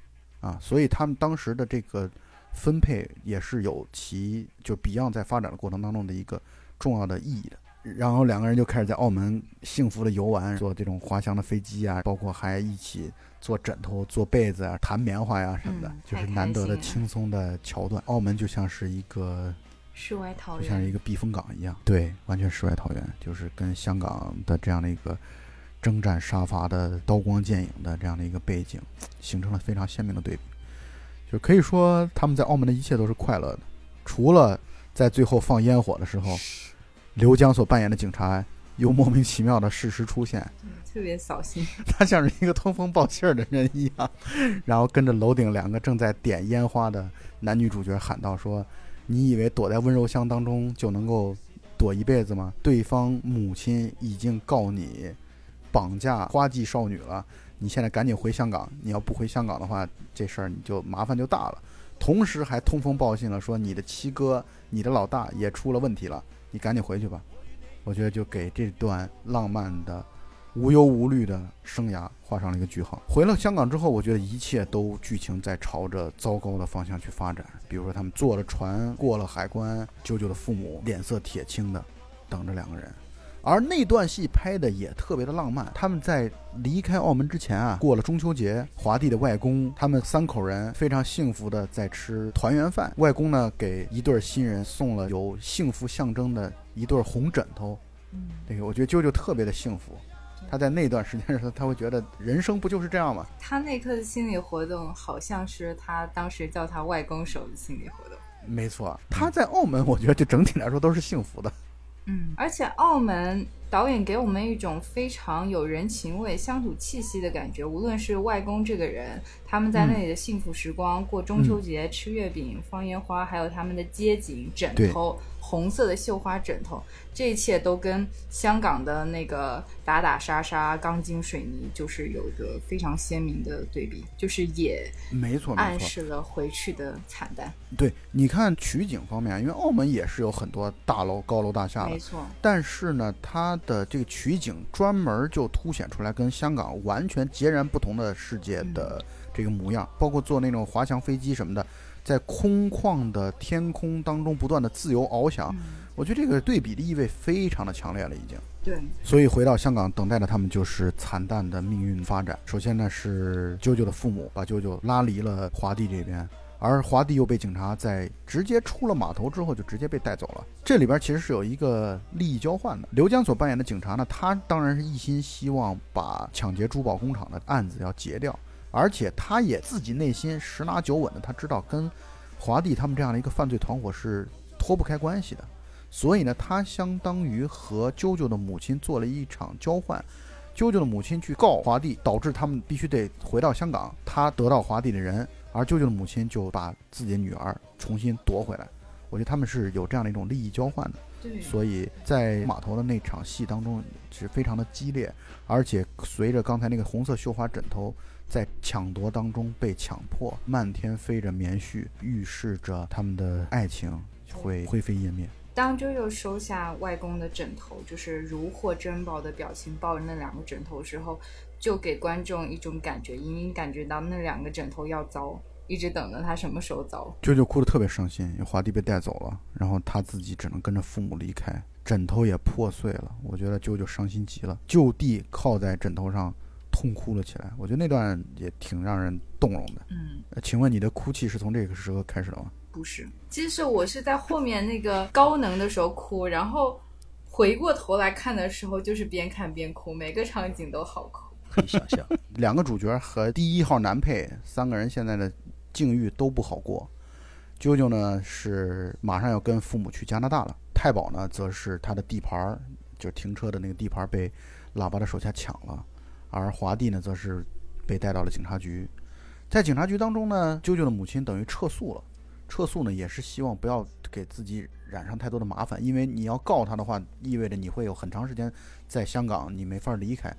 啊，所以他们当时的这个分配也是有其就 Beyond 在发展的过程当中的一个重要的意义的。然后两个人就开始在澳门幸福的游玩，坐这种滑翔的飞机啊，包括还一起做枕头、做被子啊、弹棉花呀什么的，就是难得的轻松的桥段。澳门就像是一个。世外桃源，就像一个避风港一样，对，完全世外桃源，就是跟香港的这样的一个征战杀伐的刀光剑影的这样的一个背景，形成了非常鲜明的对比。就可以说他们在澳门的一切都是快乐的，除了在最后放烟火的时候，刘江所扮演的警察又莫名其妙的适时出现，特别扫兴。他像是一个通风报信儿的人一样，然后跟着楼顶两个正在点烟花的男女主角喊道：“说。”你以为躲在温柔乡当中就能够躲一辈子吗？对方母亲已经告你绑架花季少女了，你现在赶紧回香港。你要不回香港的话，这事儿你就麻烦就大了。同时还通风报信了，说你的七哥、你的老大也出了问题了，你赶紧回去吧。我觉得就给这段浪漫的、无忧无虑的生涯画上了一个句号。回了香港之后，我觉得一切都剧情在朝着糟糕的方向去发展。比如说，他们坐了船过了海关，舅舅的父母脸色铁青的等着两个人。而那段戏拍的也特别的浪漫。他们在离开澳门之前啊，过了中秋节，华帝的外公他们三口人非常幸福的在吃团圆饭。外公呢，给一对新人送了有幸福象征的一对红枕头。嗯，这个我觉得舅舅特别的幸福。他在那段时间上，他会觉得人生不就是这样吗？他那刻的心理活动，好像是他当时叫他外公手的心理活动。没错，他在澳门，我觉得就整体来说都是幸福的。嗯，而且澳门导演给我们一种非常有人情味、乡土气息的感觉。无论是外公这个人，他们在那里的幸福时光，过中秋节、吃月饼、放烟花，还有他们的街景、枕头。红色的绣花枕头，这一切都跟香港的那个打打杀杀、钢筋水泥，就是有一个非常鲜明的对比，就是也没错，暗示了回去的惨淡。对，你看取景方面，因为澳门也是有很多大楼、高楼大厦的，没错。但是呢，它的这个取景专门就凸显出来跟香港完全截然不同的世界的这个模样，包括坐那种滑翔飞机什么的。在空旷的天空当中不断的自由翱翔，我觉得这个对比的意味非常的强烈了，已经。对。所以回到香港，等待着他们就是惨淡的命运发展。首先呢，是舅舅的父母把舅舅拉离了华帝这边，而华帝又被警察在直接出了码头之后就直接被带走了。这里边其实是有一个利益交换的。刘江所扮演的警察呢，他当然是一心希望把抢劫珠宝工厂的案子要结掉。而且他也自己内心十拿九稳的，他知道跟华帝他们这样的一个犯罪团伙是脱不开关系的，所以呢，他相当于和啾啾的母亲做了一场交换。啾啾的母亲去告华帝，导致他们必须得回到香港，他得到华帝的人，而啾啾的母亲就把自己的女儿重新夺回来。我觉得他们是有这样的一种利益交换的。对，所以在码头的那场戏当中是非常的激烈，而且随着刚才那个红色绣花枕头。在抢夺当中被抢破，漫天飞着棉絮，预示着他们的爱情会灰飞烟灭。当啾啾收下外公的枕头，就是如获珍宝的表情，抱着那两个枕头时候，就给观众一种感觉，隐隐感觉到那两个枕头要遭，一直等着他什么时候遭。啾啾哭得特别伤心，因为华帝被带走了，然后他自己只能跟着父母离开，枕头也破碎了。我觉得啾啾伤心极了，就地靠在枕头上。痛哭了起来，我觉得那段也挺让人动容的。嗯，请问你的哭泣是从这个时候开始的吗？不是，其实我是在后面那个高能的时候哭，然后回过头来看的时候，就是边看边哭，每个场景都好哭。可以想象，两个主角和第一号男配三个人现在的境遇都不好过。啾啾呢是马上要跟父母去加拿大了，太保呢则是他的地盘，就停车的那个地盘被喇叭的手下抢了。而华帝呢，则是被带到了警察局，在警察局当中呢，啾啾的母亲等于撤诉了。撤诉呢，也是希望不要给自己染上太多的麻烦，因为你要告他的话，意味着你会有很长时间在香港，你没法离开。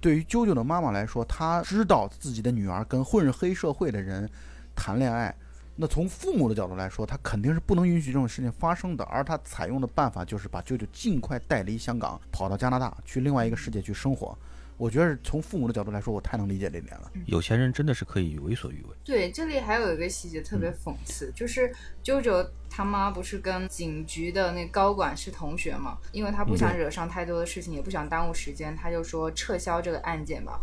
对于啾啾的妈妈来说，她知道自己的女儿跟混黑社会的人谈恋爱，那从父母的角度来说，他肯定是不能允许这种事情发生的。而他采用的办法就是把啾啾尽快带离香港，跑到加拿大去另外一个世界去生活。我觉得从父母的角度来说，我太能理解这点了。有钱人真的是可以为所欲为。对，这里还有一个细节特别讽刺，就是啾啾他妈不是跟警局的那高管是同学嘛？因为他不想惹上太多的事情，也不想耽误时间，他就说撤销这个案件吧。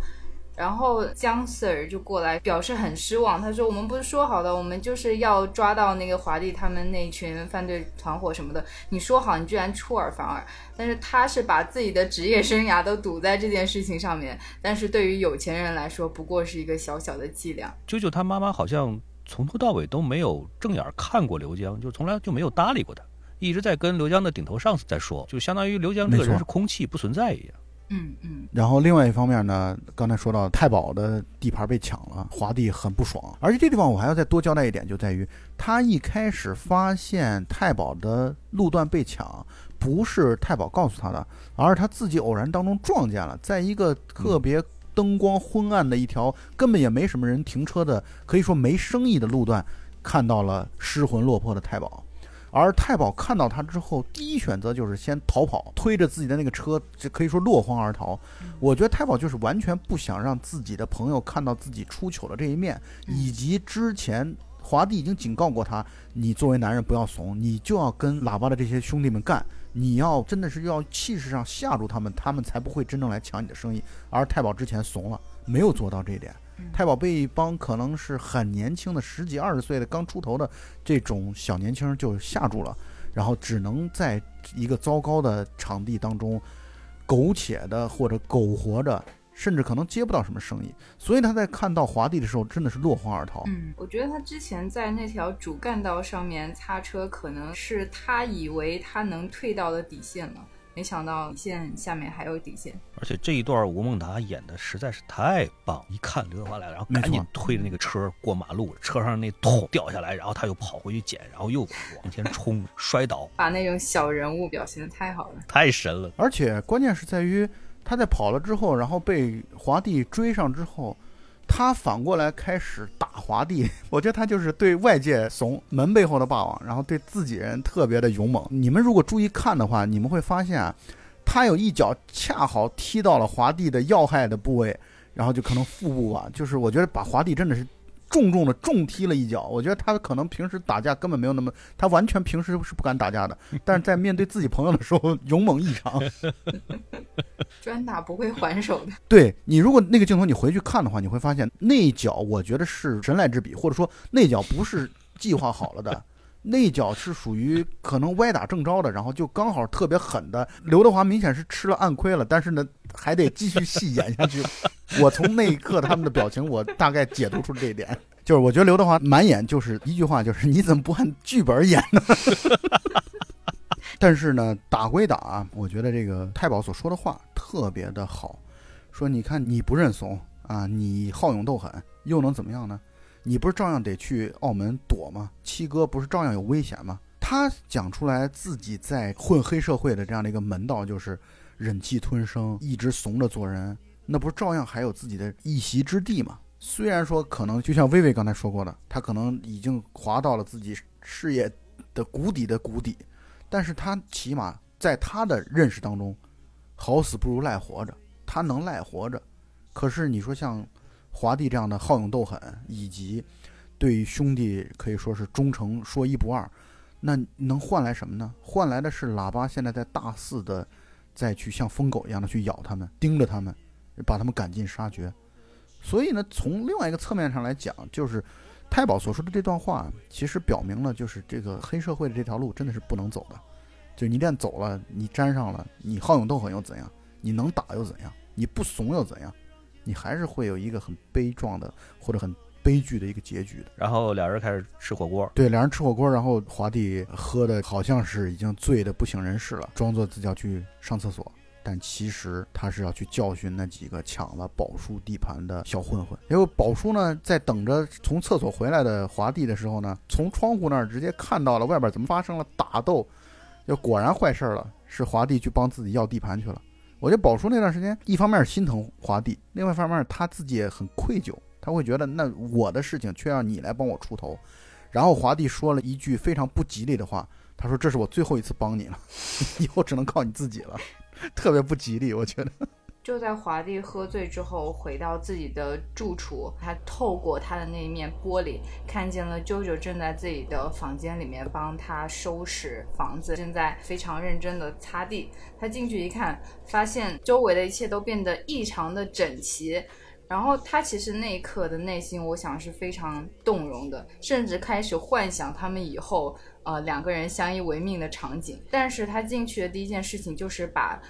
然后姜 Sir 就过来表示很失望，他说：“我们不是说好的，我们就是要抓到那个华帝他们那群犯罪团伙什么的。你说好，你居然出尔反尔。但是他是把自己的职业生涯都赌在这件事情上面。但是对于有钱人来说，不过是一个小小的伎俩。舅舅他妈妈好像从头到尾都没有正眼看过刘江，就从来就没有搭理过他，一直在跟刘江的顶头上司在说，就相当于刘江这个人是空气不存在一样。嗯嗯，然后另外一方面呢，刚才说到太保的地盘被抢了，华帝很不爽。而且这地方我还要再多交代一点，就在于他一开始发现太保的路段被抢，不是太保告诉他的，而是他自己偶然当中撞见了，在一个特别灯光昏暗的一条根本也没什么人停车的，可以说没生意的路段，看到了失魂落魄的太保。而太保看到他之后，第一选择就是先逃跑，推着自己的那个车，这可以说落荒而逃。我觉得太保就是完全不想让自己的朋友看到自己出糗的这一面，以及之前华帝已经警告过他，你作为男人不要怂，你就要跟喇叭的这些兄弟们干，你要真的是要气势上吓住他们，他们才不会真正来抢你的生意。而太保之前怂了，没有做到这一点。太保被一帮可能是很年轻的十几二十岁的刚出头的这种小年轻就吓住了，然后只能在一个糟糕的场地当中苟且的或者苟活着，甚至可能接不到什么生意。所以他在看到华帝的时候，真的是落荒而逃。嗯，我觉得他之前在那条主干道上面擦车，可能是他以为他能退到的底线了。没想到底线下面还有底线，而且这一段吴孟达演的实在是太棒！一看刘德华来了，然后赶紧推着那个车过马路，车上那桶掉下来，然后他又跑回去捡，然后又往 前冲，摔倒，把那种小人物表现的太好了，太神了！而且关键是在于他在跑了之后，然后被华帝追上之后。他反过来开始打华帝，我觉得他就是对外界怂，门背后的霸王，然后对自己人特别的勇猛。你们如果注意看的话，你们会发现，他有一脚恰好踢到了华帝的要害的部位，然后就可能腹部啊，就是我觉得把华帝真的是。重重的重踢了一脚，我觉得他可能平时打架根本没有那么，他完全平时是不敢打架的，但是在面对自己朋友的时候勇猛异常，专打不会还手的。对你，如果那个镜头你回去看的话，你会发现那一脚我觉得是神来之笔，或者说那脚不是计划好了的。那脚是属于可能歪打正着的，然后就刚好特别狠的。刘德华明显是吃了暗亏了，但是呢，还得继续戏演下去。我从那一刻他们的表情，我大概解读出这一点，就是我觉得刘德华满眼就是一句话，就是你怎么不按剧本演呢？但是呢，打归打，我觉得这个太保所说的话特别的好，说你看你不认怂啊，你好勇斗狠，又能怎么样呢？你不是照样得去澳门躲吗？七哥不是照样有危险吗？他讲出来自己在混黑社会的这样的一个门道，就是忍气吞声，一直怂着做人，那不是照样还有自己的一席之地吗？虽然说可能就像薇薇刚才说过的，他可能已经滑到了自己事业的谷底的谷底，但是他起码在他的认识当中，好死不如赖活着，他能赖活着。可是你说像。华帝这样的好勇斗狠，以及对兄弟可以说是忠诚说一不二，那能换来什么呢？换来的是喇叭现在在大肆的再去像疯狗一样的去咬他们，盯着他们，把他们赶尽杀绝。所以呢，从另外一个侧面上来讲，就是太保所说的这段话，其实表明了就是这个黑社会的这条路真的是不能走的。就你一旦走了，你沾上了，你好勇斗狠又怎样？你能打又怎样？你不怂又怎样？你还是会有一个很悲壮的或者很悲剧的一个结局的。然后俩人开始吃火锅，对，俩人吃火锅，然后华帝喝的好像是已经醉的不省人事了，装作自己要去上厕所，但其实他是要去教训那几个抢了宝叔地盘的小混混。因为宝叔呢，在等着从厕所回来的华帝的时候呢，从窗户那儿直接看到了外边怎么发生了打斗，就果然坏事了，是华帝去帮自己要地盘去了。我觉得宝叔那段时间，一方面是心疼华帝，另外一方面他自己也很愧疚，他会觉得那我的事情却让你来帮我出头。然后华帝说了一句非常不吉利的话，他说：“这是我最后一次帮你了，以后只能靠你自己了。”特别不吉利，我觉得。就在华帝喝醉之后回到自己的住处，他透过他的那一面玻璃看见了舅舅正在自己的房间里面帮他收拾房子，正在非常认真的擦地。他进去一看，发现周围的一切都变得异常的整齐。然后他其实那一刻的内心，我想是非常动容的，甚至开始幻想他们以后呃两个人相依为命的场景。但是他进去的第一件事情就是把。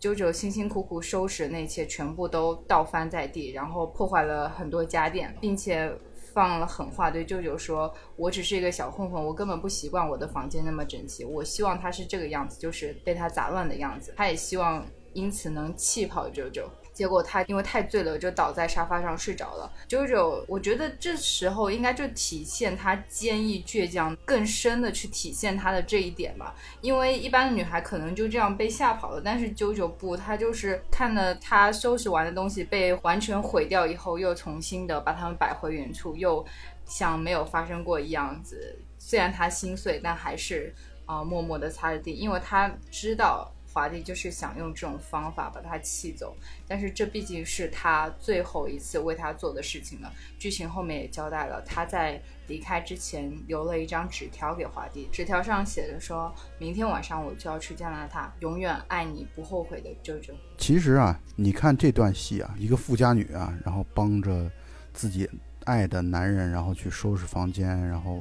啾啾辛辛苦苦收拾那些，全部都倒翻在地，然后破坏了很多家电，并且放了狠话对舅舅说：“我只是一个小混混，我根本不习惯我的房间那么整齐，我希望他是这个样子，就是被他杂乱的样子。他也希望。”因此能气跑九九。结果他因为太醉了，就倒在沙发上睡着了。九九，我觉得这时候应该就体现他坚毅倔强，更深的去体现他的这一点吧。因为一般的女孩可能就这样被吓跑了，但是九九不，他就是看了他收拾完的东西被完全毁掉以后，又重新的把它们摆回原处，又像没有发生过一样子。虽然他心碎，但还是啊默默的擦着地，因为他知道。华帝就是想用这种方法把他气走，但是这毕竟是他最后一次为他做的事情了。剧情后面也交代了，他在离开之前留了一张纸条给华帝，纸条上写着说：“明天晚上我就要去加拿大，永远爱你不后悔的舅舅。”其实啊，你看这段戏啊，一个富家女啊，然后帮着自己爱的男人，然后去收拾房间，然后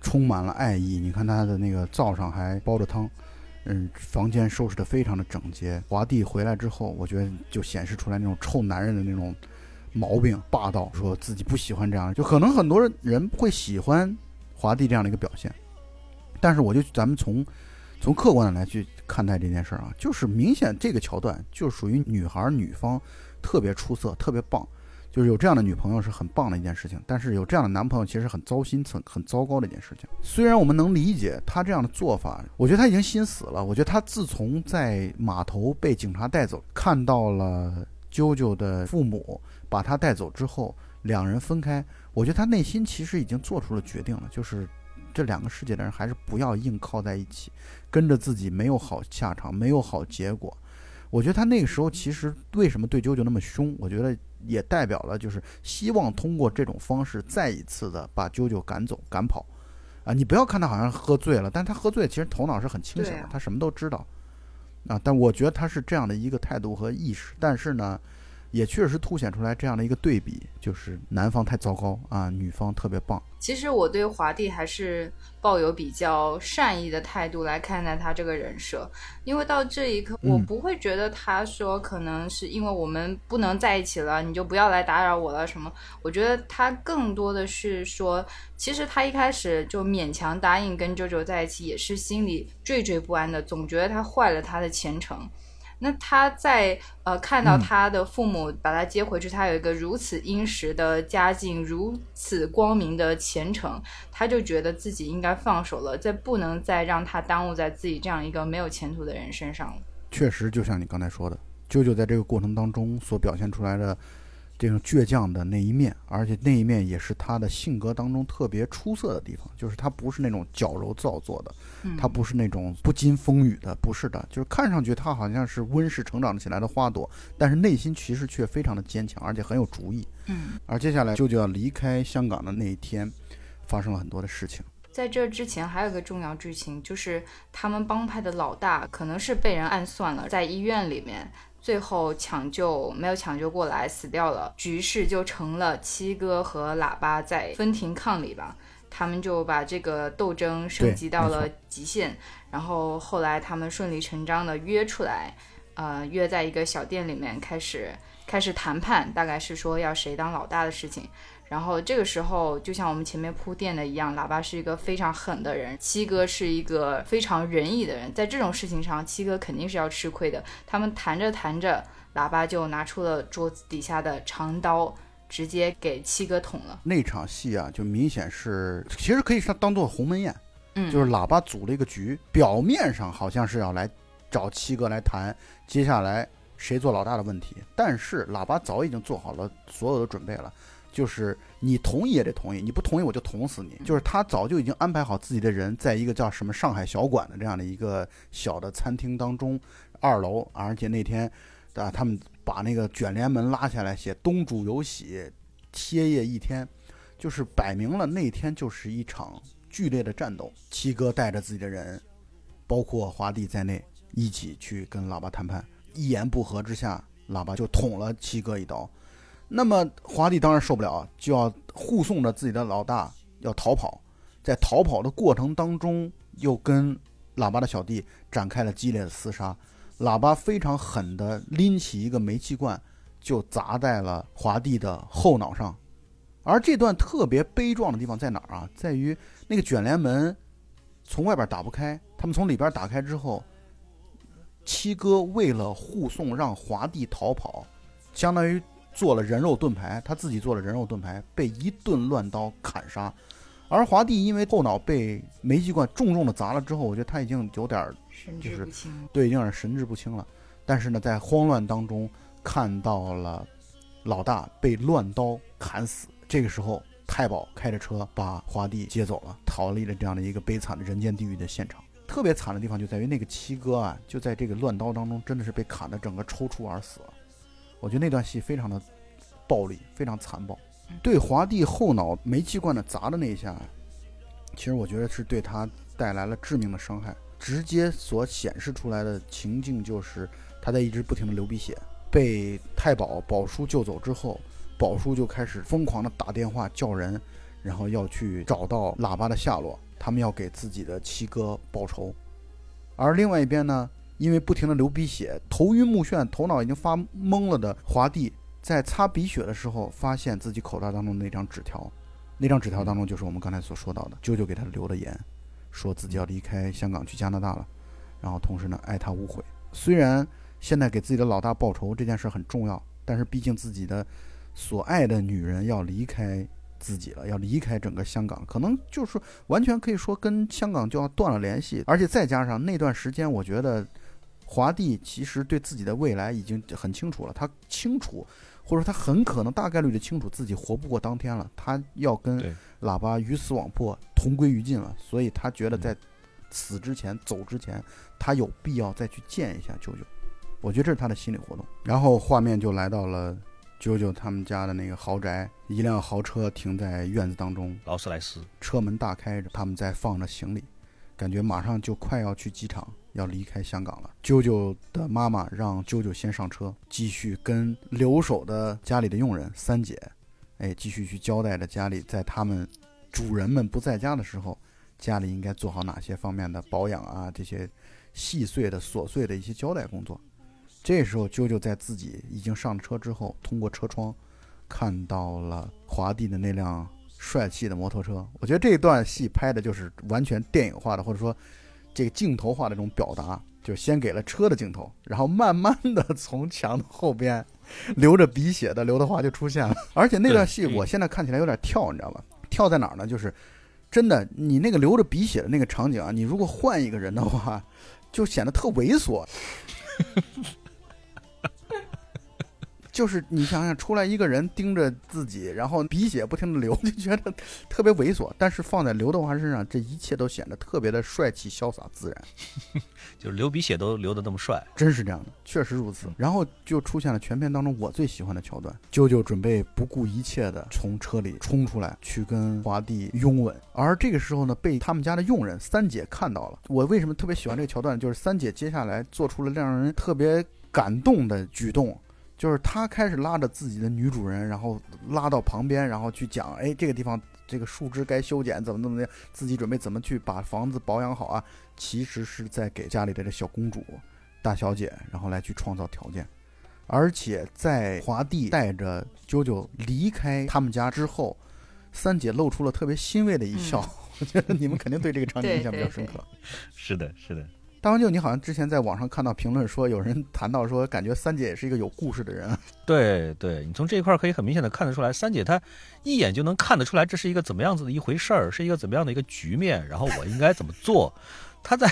充满了爱意。你看她的那个灶上还煲着汤。嗯，房间收拾的非常的整洁。华帝回来之后，我觉得就显示出来那种臭男人的那种毛病，霸道，说自己不喜欢这样，就可能很多人会喜欢华帝这样的一个表现。但是，我就咱们从从客观的来去看待这件事儿啊，就是明显这个桥段就属于女孩女方特别出色，特别棒。就是有这样的女朋友是很棒的一件事情，但是有这样的男朋友其实很糟心、很很糟糕的一件事情。虽然我们能理解他这样的做法，我觉得他已经心死了。我觉得他自从在码头被警察带走，看到了啾啾的父母把他带走之后，两人分开，我觉得他内心其实已经做出了决定了，就是这两个世界的人还是不要硬靠在一起，跟着自己没有好下场，没有好结果。我觉得他那个时候其实为什么对啾啾那么凶？我觉得。也代表了，就是希望通过这种方式再一次的把啾啾赶走、赶跑，啊，你不要看他好像喝醉了，但他喝醉其实头脑是很清醒的，他什么都知道，啊，但我觉得他是这样的一个态度和意识，但是呢。也确实凸显出来这样的一个对比，就是男方太糟糕啊，女方特别棒。其实我对华帝还是抱有比较善意的态度来看待他这个人设，因为到这一刻，我不会觉得他说可能是因为我们不能在一起了，你就不要来打扰我了什么。我觉得他更多的是说，其实他一开始就勉强答应跟周周在一起，也是心里惴惴不安的，总觉得他坏了他的前程。那他在呃看到他的父母把他接回去，他有一个如此殷实的家境，如此光明的前程，他就觉得自己应该放手了，再不能再让他耽误在自己这样一个没有前途的人身上了。确实，就像你刚才说的，舅舅在这个过程当中所表现出来的。这种倔强的那一面，而且那一面也是他的性格当中特别出色的地方，就是他不是那种矫揉造作的，他不是那种不经风雨的，不是的，就是看上去他好像是温室成长起来的花朵，但是内心其实却非常的坚强，而且很有主意。嗯，而接下来舅舅要离开香港的那一天，发生了很多的事情。在这之前还有个重要剧情，就是他们帮派的老大可能是被人暗算了，在医院里面。最后抢救没有抢救过来，死掉了。局势就成了七哥和喇叭在分庭抗礼吧。他们就把这个斗争升级到了极限。然后后来他们顺理成章的约出来，呃，约在一个小店里面开始开始谈判，大概是说要谁当老大的事情。然后这个时候，就像我们前面铺垫的一样，喇叭是一个非常狠的人，七哥是一个非常仁义的人。在这种事情上，七哥肯定是要吃亏的。他们谈着谈着，喇叭就拿出了桌子底下的长刀，直接给七哥捅了。那场戏啊，就明显是，其实可以上当做鸿门宴，嗯，就是喇叭组了一个局，表面上好像是要来找七哥来谈接下来谁做老大的问题，但是喇叭早已经做好了所有的准备了。就是你同意也得同意，你不同意我就捅死你。就是他早就已经安排好自己的人，在一个叫什么上海小馆的这样的一个小的餐厅当中，二楼。而且那天，啊，他们把那个卷帘门拉下来，写“东主有喜，歇业一天”，就是摆明了那天就是一场剧烈的战斗。七哥带着自己的人，包括华帝在内，一起去跟喇叭谈判。一言不合之下，喇叭就捅了七哥一刀。那么华帝当然受不了，就要护送着自己的老大要逃跑，在逃跑的过程当中，又跟喇叭的小弟展开了激烈的厮杀。喇叭非常狠地拎起一个煤气罐，就砸在了华帝的后脑上。而这段特别悲壮的地方在哪儿啊？在于那个卷帘门从外边打不开，他们从里边打开之后，七哥为了护送让华帝逃跑，相当于做了人肉盾牌，他自己做了人肉盾牌，被一顿乱刀砍杀。而华帝因为后脑被煤气罐重重的砸了之后，我觉得他已经有点就是志不清。对，已经有点神志不清了。但是呢，在慌乱当中看到了老大被乱刀砍死，这个时候太保开着车把华帝接走了，逃离了这样的一个悲惨的人间地狱的现场。特别惨的地方就在于那个七哥啊，就在这个乱刀当中，真的是被砍得整个抽搐而死了。我觉得那段戏非常的暴力，非常残暴。对华帝后脑煤气罐的砸的那一下，其实我觉得是对他带来了致命的伤害。直接所显示出来的情境就是他在一直不停的流鼻血，被太保宝叔救走之后，宝叔就开始疯狂的打电话叫人，然后要去找到喇叭的下落，他们要给自己的七哥报仇。而另外一边呢，因为不停的流鼻血，头晕目眩，头脑已经发懵了的华帝，在擦鼻血的时候，发现自己口袋当中那张纸条，那张纸条当中就是我们刚才所说到的，舅舅给他留的言，说自己要离开香港去加拿大了，然后同时呢爱他无悔。虽然现在给自己的老大报仇这件事很重要，但是毕竟自己的所爱的女人要离开自己了，要离开整个香港，可能就是完全可以说跟香港就要断了联系，而且再加上那段时间，我觉得华帝其实对自己的未来已经很清楚了，他清楚，或者说他很可能大概率的清楚自己活不过当天了，他要跟喇叭鱼死网破，同归于尽了，所以他觉得在死之前、走之前，他有必要再去见一下舅舅。我觉得这是他的心理活动。然后画面就来到了舅舅他们家的那个豪宅，一辆豪车停在院子当中，劳斯莱斯，车门大开着，他们在放着行李，感觉马上就快要去机场，要离开香港了。啾啾的妈妈让啾啾先上车，继续跟留守的家里的佣人三姐，哎，继续去交代着家里在他们主人们不在家的时候，家里应该做好哪些方面的保养啊，这些细碎的琐碎的一些交代工作。这时候，啾啾在自己已经上车之后，通过车窗看到了华帝的那辆帅气的摩托车。我觉得这段戏拍的就是完全电影化的，或者说这个镜头化的这种表达，就先给了车的镜头，然后慢慢的从墙的后边流着鼻血的刘德华就出现了。而且那段戏我现在看起来有点跳，你知道吧？跳在哪儿呢？就是真的，你那个流着鼻血的那个场景啊，你如果换一个人的话，就显得特猥琐。就是你想想，出来一个人盯着自己，然后鼻血不停的流，就觉得特别猥琐。但是放在刘德华身上，这一切都显得特别的帅气、潇洒、自然，就是流鼻血都流得那么帅，真是这样的，确实如此。然后就出现了全片当中我最喜欢的桥段，舅舅准备不顾一切的从车里冲出来，去跟华帝拥吻。而这个时候呢，被他们家的佣人三姐看到了。我为什么特别喜欢这个桥段？就是三姐接下来做出了让人特别感动的举动。就是他开始拉着自己的女主人，然后拉到旁边，然后去讲，哎，这个地方这个树枝该修剪，怎么怎么样，自己准备怎么去把房子保养好啊？其实是在给家里的这小公主、大小姐，然后来去创造条件。而且在华帝带着啾啾离开他们家之后，三姐露出了特别欣慰的一笑。我觉得你们肯定对这个场景印象比较深刻。是的，是的，大黄舅，你好像之前在网上看到评论说，有人谈到说，感觉三姐也是一个有故事的人。对对，你从这一块儿可以很明显的看得出来，三姐她一眼就能看得出来这是一个怎么样子的一回事儿，是一个怎么样的一个局面，然后我应该怎么做。她在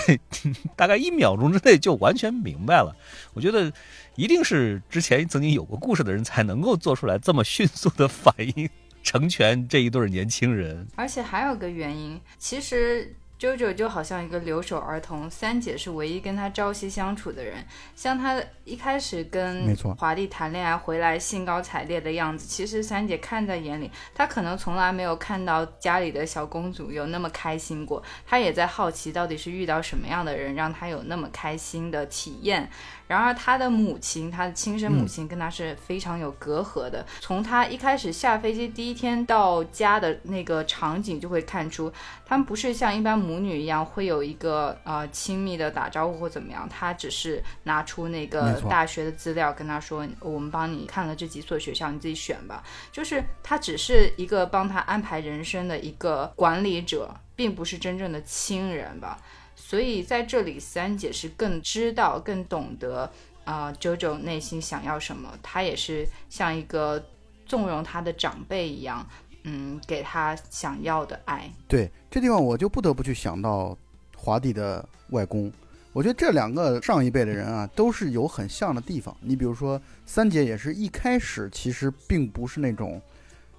大概一秒钟之内就完全明白了。我觉得一定是之前曾经有过故事的人才能够做出来这么迅速的反应，成全这一对儿年轻人。而且还有个原因，其实 JoJo 就好像一个留守儿童，三姐是唯一跟他朝夕相处的人。像他一开始跟华帝谈恋爱回来兴高采烈的样子，其实三姐看在眼里，她可能从来没有看到家里的小公主有那么开心过。她也在好奇到底是遇到什么样的人让她有那么开心的体验。然而，他的母亲，他的亲生母亲跟他是非常有隔阂的。从他一开始下飞机第一天到家的那个场景，就会看出他们不是像一般母女一样会有一个呃亲密的打招呼或怎么样。他只是拿出那个大学的资料跟他说：“我们帮你看了这几所学校，你自己选吧。”就是他只是一个帮他安排人生的一个管理者，并不是真正的亲人吧。所以在这里，三姐是更知道、更懂得啊、九九内心想要什么。她也是像一个纵容他的长辈一样，嗯，给他想要的爱。对，这地方我就不得不去想到华帝的外公。我觉得这两个上一辈的人啊，都是有很像的地方。你比如说，三姐也是一开始其实并不是那种，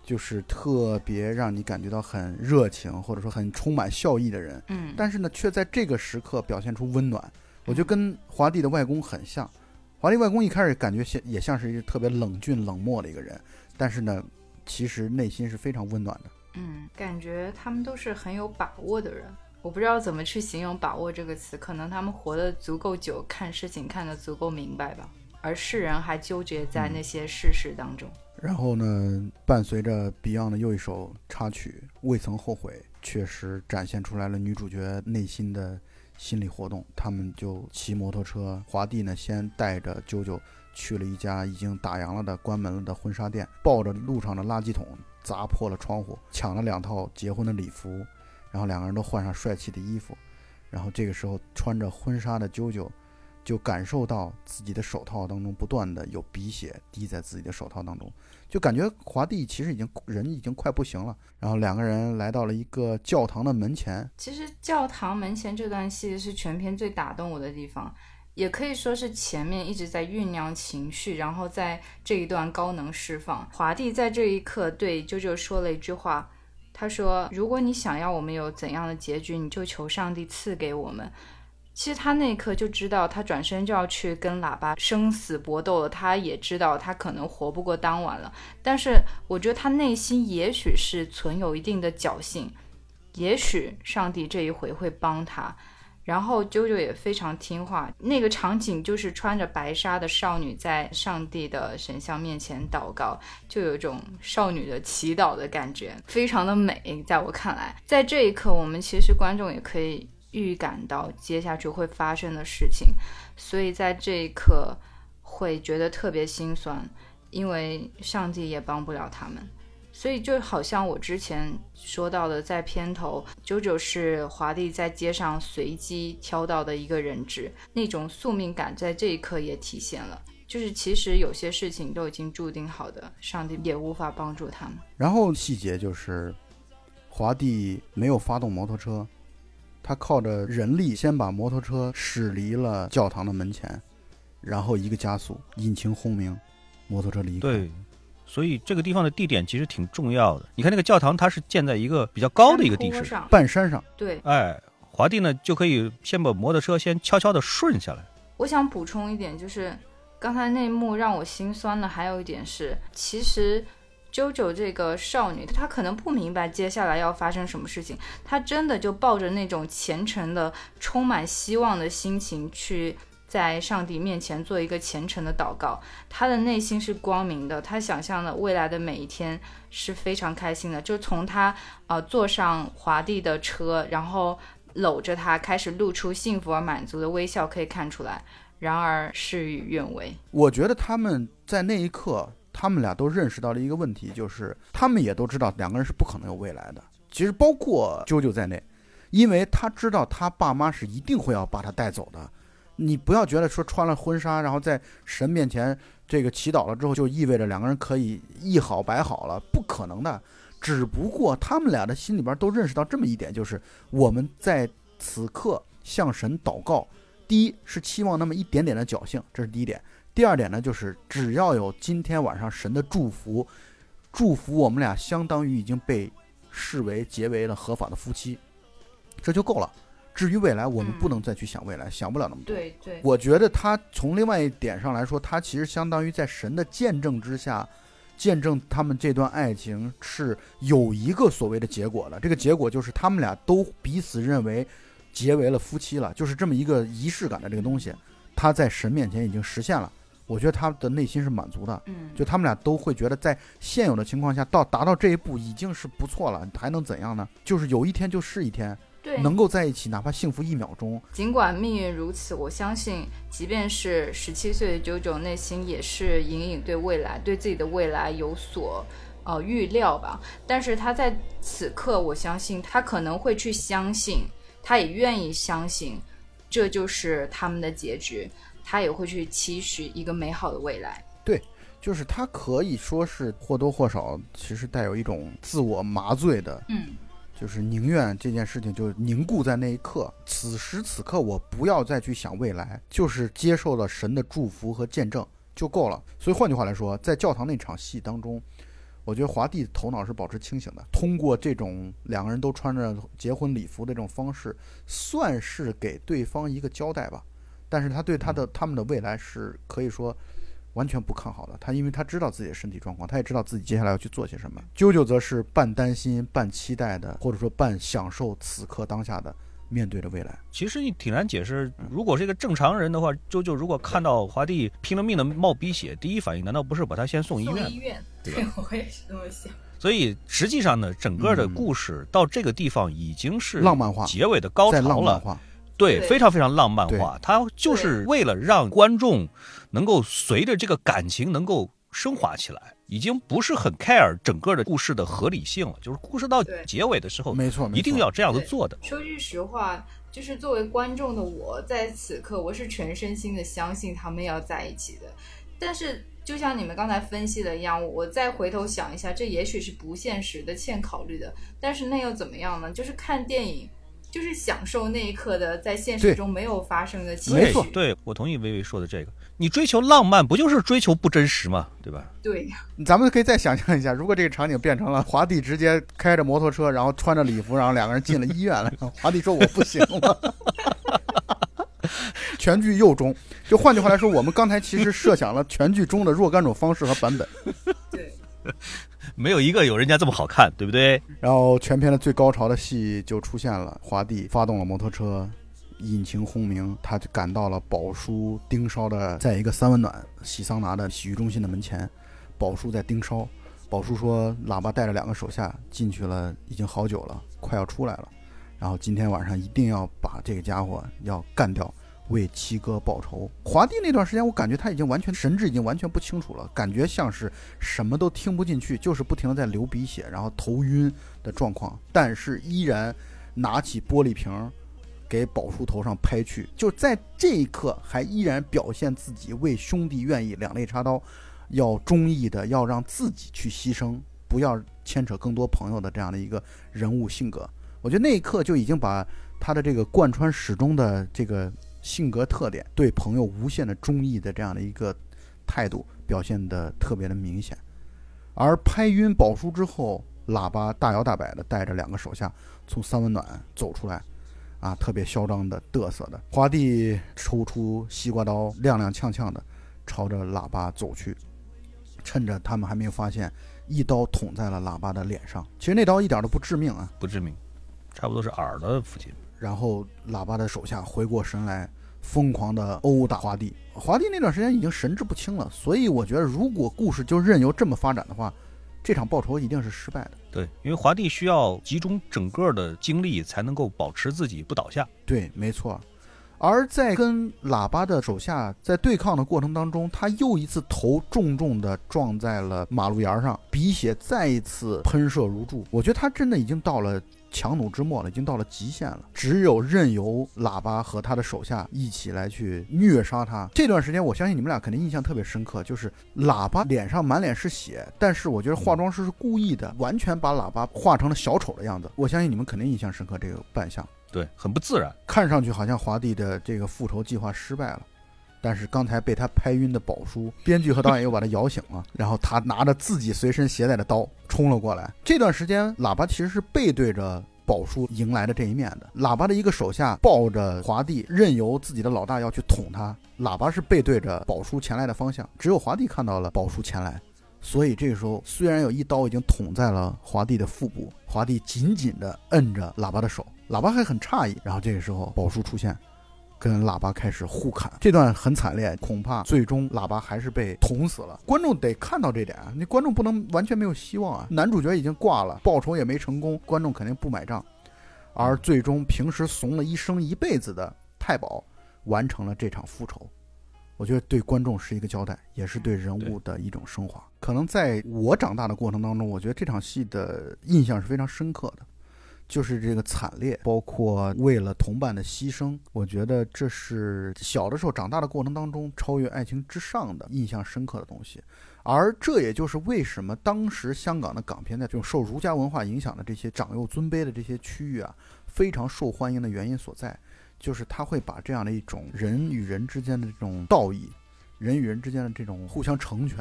就是特别让你感觉到很热情或者说很充满笑意的人，嗯，但是呢，却在这个时刻表现出温暖。我觉得跟华帝的外公很像。华帝外公一开始感觉像也像是一个特别冷峻冷漠的一个人，但是呢，其实内心是非常温暖的。嗯，感觉他们都是很有把握的人。我不知道怎么去形容“把握”这个词，可能他们活得足够久，看事情看得足够明白吧。而世人还纠结在那些事实当中。然后呢，伴随着 Beyond 的又一首插曲《未曾后悔》，确实展现出来了女主角内心的心理活动。他们就骑摩托车，华帝呢先带着啾啾去了一家已经打烊了的、关门了的婚纱店，抱着路上的垃圾桶砸破了窗户，抢了两套结婚的礼服，然后两个人都换上帅气的衣服。然后这个时候，穿着婚纱的啾啾就感受到自己的手套当中不断的有鼻血滴在自己的手套当中，就感觉华帝其实已经人已经快不行了。然后两个人来到了一个教堂的门前，其实教堂门前这段戏是全片最打动我的地方，也可以说是前面一直在酝酿情绪，然后在这一段高能释放。华帝在这一刻对啾啾说了一句话，他说：“如果你想要我们有怎样的结局，你就求上帝赐给我们。”其实他那一刻就知道，他转身就要去跟喇叭生死搏斗了。他也知道他可能活不过当晚了，但是我觉得他内心也许是存有一定的侥幸，也许上帝这一回会帮他。然后啾啾也非常听话，那个场景就是穿着白纱的少女在上帝的神像面前祷告，就有一种少女的祈祷的感觉，非常的美。在我看来，在这一刻，我们其实观众也可以预感到接下去会发生的事情，所以在这一刻会觉得特别心酸，因为上帝也帮不了他们。所以就好像我之前说到的，在片头，九九是华帝在街上随机挑到的一个人质，那种宿命感在这一刻也体现了。就是其实有些事情都已经注定好的，上帝也无法帮助他们。然后细节就是华帝没有发动摩托车，他靠着人力先把摩托车驶离了教堂的门前，然后一个加速，引擎轰鸣，摩托车离开。对，所以这个地方的地点其实挺重要的。你看那个教堂，它是建在一个比较高的一个地势，上，半山上，对，哎，华帝呢就可以先把摩托车先悄悄的顺下来。我想补充一点，就是刚才那一幕让我心酸的，还有一点是，其实啾啾这个少女，她可能不明白接下来要发生什么事情，她真的就抱着那种虔诚的、充满希望的心情去。在上帝面前做一个虔诚的祷告，她的内心是光明的，她想象的未来的每一天是非常开心的。就从她呃坐上华帝的车，然后搂着他，开始露出幸福而满足的微笑，可以看出来。然而事与愿违。我觉得他们在那一刻，他们俩都认识到了一个问题，就是他们也都知道两个人是不可能有未来的。其实包括啾啾在内，因为他知道他爸妈是一定会要把他带走的。你不要觉得说穿了婚纱，然后在神面前这个祈祷了之后，就意味着两个人可以一好百好了，不可能的。只不过他们俩的心里边都认识到这么一点，就是我们在此刻向神祷告，第一是期望那么一点点的侥幸，这是第一点。第二点呢，就是只要有今天晚上神的祝福，祝福我们俩相当于已经被视为结为了合法的夫妻，这就够了。至于未来，我们嗯不能再去想未来，想不了那么多。对对，我觉得他从另外一点上来说，他其实相当于在神的见证之下，见证他们这段爱情是有一个所谓的结果的。这个结果就是他们俩都彼此认为结为了夫妻了，就是这么一个仪式感的这个东西，他在神面前已经实现了。我觉得他的内心是满足的，嗯，就他们俩都会觉得在现有的情况下到达到这一步已经是不错了，还能怎样呢？就是有一天就是一天，对，能够在一起，哪怕幸福一秒钟，尽管命运如此，我相信，即便是十七岁的九九，内心也是隐隐对未来、对自己的未来有所呃预料吧。但是他在此刻，我相信他可能会去相信，他也愿意相信这就是他们的结局，他也会去期许一个美好的未来。对就是他可以说是或多或少，其实带有一种自我麻醉的，嗯，就是宁愿这件事情就凝固在那一刻，此时此刻我不要再去想未来，就是接受了神的祝福和见证就够了。所以换句话来说，在教堂那场戏当中，我觉得华帝头脑是保持清醒的，通过这种两个人都穿着结婚礼服的这种方式，算是给对方一个交代吧。但是他对他的他们的未来是可以说完全不看好的。他因为他知道自己的身体状况，他也知道自己接下来要去做些什么。啾啾则是半担心、半期待的，或者说半享受此刻当下的面对着未来。其实你挺难解释，如果是一个正常人的话，啾啾如果看到华帝拼了命的冒鼻血，第一反应难道不是把他先送医院？医院，对对我也是这么想。所以实际上呢，整个的故事到这个地方已经是浪漫化结尾的高潮了，浪漫化，对，非常非常浪漫化。它就是为了让观众能够随着这个感情能够升华起来，已经不是很 care 整个的故事的合理性了。就是故事到结尾的时候，没错，一定要这样子做的。说句实话，就是作为观众的我，在此刻我是全身心的相信他们要在一起的。但是，就像你们刚才分析的一样，我再回头想一下，这也许是不现实的、欠考虑的。但是那又怎么样呢？就是看电影，就是享受那一刻的在现实中没有发生的期没错。对我同意薇薇说的这个。你追求浪漫，不就是追求不真实吗？对吧？对咱们可以再想象一下，如果这个场景变成了华帝直接开着摩托车，然后穿着礼服，然后两个人进了医院了，然 后华帝说我不行了。全剧又中，就换句话来说，我们刚才其实设想了全剧中的若干种方式和版本，对，没有一个有人家这么好看，对不对？然后全片的最高潮的戏就出现了，华帝发动了摩托车，引擎轰鸣，他就赶到了宝叔盯梢的，在一个三温暖洗桑拿的洗浴中心的门前，宝叔在盯梢。宝叔说，喇叭带着两个手下进去了，已经好久了，快要出来了。然后今天晚上一定要把这个家伙要干掉，为七哥报仇。华帝那段时间，我感觉他已经完全神志已经完全不清楚了，感觉像是什么都听不进去，就是不停的在流鼻血，然后头晕的状况，但是依然拿起玻璃瓶儿给宝叔头上拍去，就在这一刻还依然表现自己为兄弟愿意两肋插刀，要忠义的要让自己去牺牲，不要牵扯更多朋友的这样的一个人物性格。我觉得那一刻就已经把他的这个贯穿始终的这个性格特点，对朋友无限的忠义的这样的一个态度表现得特别的明显。而拍晕宝叔之后，喇叭大摇大摆的带着两个手下从三温暖走出来，啊，特别嚣张的嘚瑟的。华帝抽出西瓜刀，踉踉跄跄的朝着喇叭走去，趁着他们还没有发现，一刀捅在了喇叭的脸上。其实那刀一点都不致命啊，不致命，差不多是耳的附近。然后喇叭的手下回过神来，疯狂的殴打华帝。华帝那段时间已经神志不清了，所以我觉得如果故事就任由这么发展的话，这场报仇一定是失败的。对，因为华帝需要集中整个的精力才能够保持自己不倒下。对，没错。而在跟喇叭的手下在对抗的过程当中，他又一次头重重的撞在了马路沿儿上，鼻血再一次喷射如注。我觉得他真的已经到了强弩之末了，已经到了极限了。只有任由喇叭和他的手下一起来去虐杀他。这段时间，我相信你们俩肯定印象特别深刻，就是喇叭脸上满脸是血，但是我觉得化妆师是故意的，完全把喇叭画成了小丑的样子。我相信你们肯定印象深刻这个扮相。对，很不自然。看上去好像华帝的这个复仇计划失败了，但是刚才被他拍晕的宝叔，编剧和导演又把他摇醒了，然后他拿着自己随身携带的刀冲了过来。这段时间，喇叭其实是背对着宝叔迎来的这一面的。喇叭的一个手下抱着华帝，任由自己的老大要去捅他。喇叭是背对着宝叔前来的方向，只有华帝看到了宝叔前来。所以这个时候，虽然有一刀已经捅在了华帝的腹部，华帝紧紧地摁着喇叭的手，喇叭还很诧异。然后这个时候，宝叔出现，跟喇叭开始互砍，这段很惨烈，恐怕最终喇叭还是被捅死了。观众得看到这点啊，那观众不能完全没有希望啊。男主角已经挂了，报仇也没成功，观众肯定不买账。而最终，平时怂了一生一辈子的太保，完成了这场复仇。我觉得对观众是一个交代，也是对人物的一种升华。可能在我长大的过程当中，我觉得这场戏的印象是非常深刻的。就是这个惨烈，包括为了同伴的牺牲，我觉得这是小的时候长大的过程当中超越爱情之上的印象深刻的东西。而这也就是为什么当时香港的港片在这种受儒家文化影响的这些长幼尊卑的这些区域啊，非常受欢迎的原因所在，就是他会把这样的一种人与人之间的这种道义，人与人之间的这种互相成全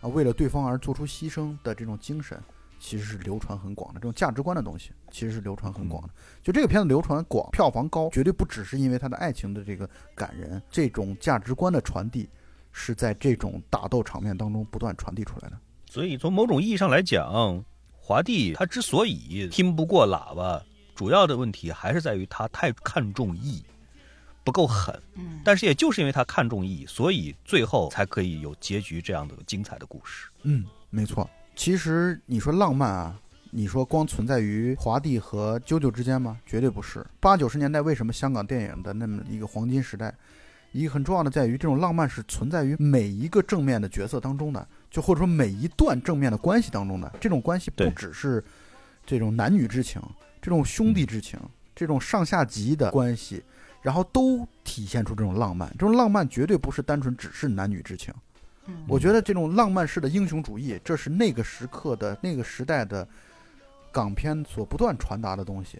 啊，为了对方而做出牺牲的这种精神。其实是流传很广的这种价值观的东西，其实是流传很广的。就这个片子流传广、票房高，绝对不只是因为它的爱情的这个感人，这种价值观的传递是在这种打斗场面当中不断传递出来的。所以从某种意义上来讲，华帝他之所以听不过喇叭，主要的问题还是在于他太看重义，不够狠。嗯，但是也就是因为他看重义，所以最后才可以有结局这样的精彩的故事。嗯，没错。其实你说浪漫啊，你说光存在于华帝和啾啾之间吗？绝对不是。八九十年代为什么香港电影的那么一个黄金时代？一个很重要的在于这种浪漫是存在于每一个正面的角色当中的，就或者说每一段正面的关系当中的。这种关系不只是这种男女之情，这种兄弟之情，这种上下级的关系，然后都体现出这种浪漫。这种浪漫绝对不是单纯只是男女之情。我觉得这种浪漫式的英雄主义，这是那个时刻的那个时代的港片所不断传达的东西。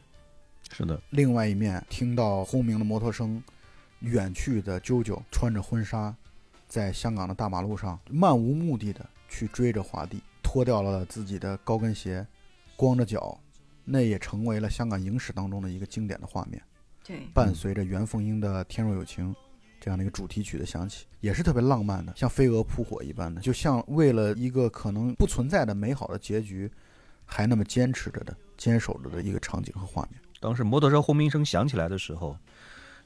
是的。另外一面，听到轰鸣的摩托声，远去的啾啾穿着婚纱，在香港的大马路上漫无目的的去追着华帝，脱掉了自己的高跟鞋，光着脚，那也成为了香港影史当中的一个经典的画面。对，伴随着袁凤英的《天若有情》。这样的一个主题曲的响起，也是特别浪漫的，像飞蛾扑火一般的，就像为了一个可能不存在的美好的结局，还那么坚持着的、坚守着的一个场景和画面。当时摩托车轰鸣声响起来的时候，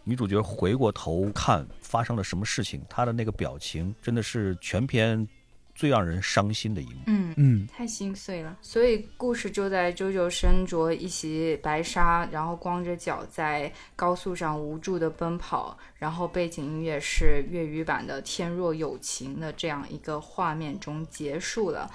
女主角回过头看发生了什么事情，她的那个表情真的是全篇。最让人伤心的一幕，嗯嗯，太心碎了。所以故事就在周九身着一袭白纱，然后光着脚在高速上无助的奔跑，然后背景音乐是粤语版的《天若有情》的这样一个画面中结束了。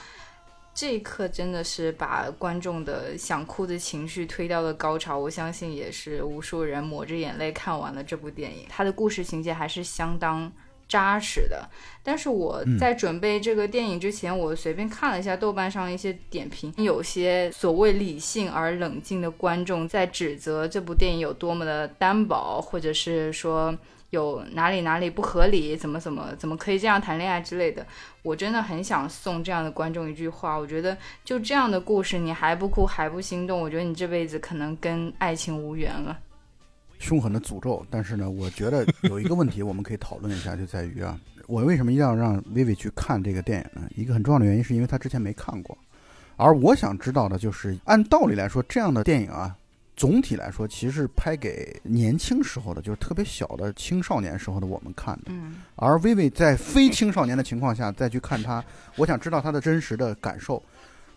这一刻真的是把观众的想哭的情绪推到了高潮。我相信也是无数人抹着眼泪看完了这部电影。它的故事情节还是相当。扎实的，但是我在准备这个电影之前，我随便看了一下豆瓣上一些点评，有些所谓理性而冷静的观众在指责这部电影有多么的单薄，或者是说有哪里哪里不合理，怎么怎么怎么可以这样谈恋爱之类的。我真的很想送这样的观众一句话，我觉得就这样的故事，你还不哭还不心动，我觉得你这辈子可能跟爱情无缘了。凶狠的诅咒，但是呢，我觉得有一个问题我们可以讨论一下，就在于啊，我为什么一定要让薇薇去看这个电影呢？一个很重要的原因是因为她之前没看过，而我想知道的就是，按道理来说，这样的电影啊，总体来说其实是拍给年轻时候的，就是特别小的青少年时候的我们看的。嗯。而薇薇在非青少年的情况下再去看它，我想知道他的真实的感受。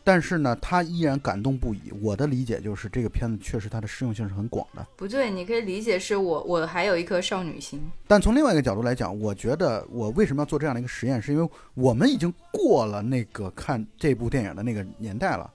但是呢，他依然感动不已。我的理解就是，这个片子确实它的适用性是很广的。不对，你可以理解是我，我还有一颗少女心。但从另外一个角度来讲，我觉得我为什么要做这样的一个实验，是因为我们已经过了那个看这部电影的那个年代了，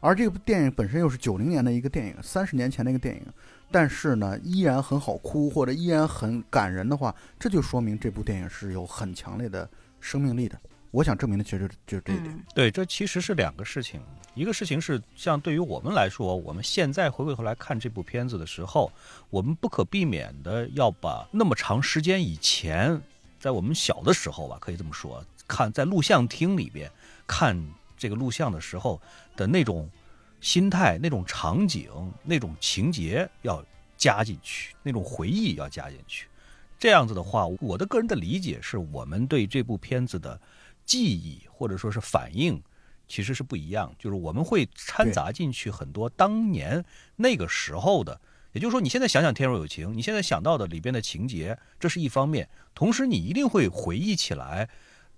而这部电影本身又是九零年的一个电影，三十年前的一个电影，但是呢，依然很好哭或者依然很感人的话，这就说明这部电影是有很强烈的生命力的。我想证明的其实就是这一点。对，这其实是两个事情。一个事情是，像对于我们来说，我们现在回过头来看这部片子的时候，我们不可避免的要把那么长时间以前，在我们小的时候吧，可以这么说，看在录像厅里边看这个录像的时候的那种心态、那种场景、那种情节要加进去，那种回忆要加进去。这样子的话，我的个人的理解是我们对这部片子的。记忆或者说是反应，其实是不一样。就是我们会掺杂进去很多当年那个时候的，也就是说，你现在想想《天若有情》，你现在想到的里边的情节，这是一方面。同时，你一定会回忆起来，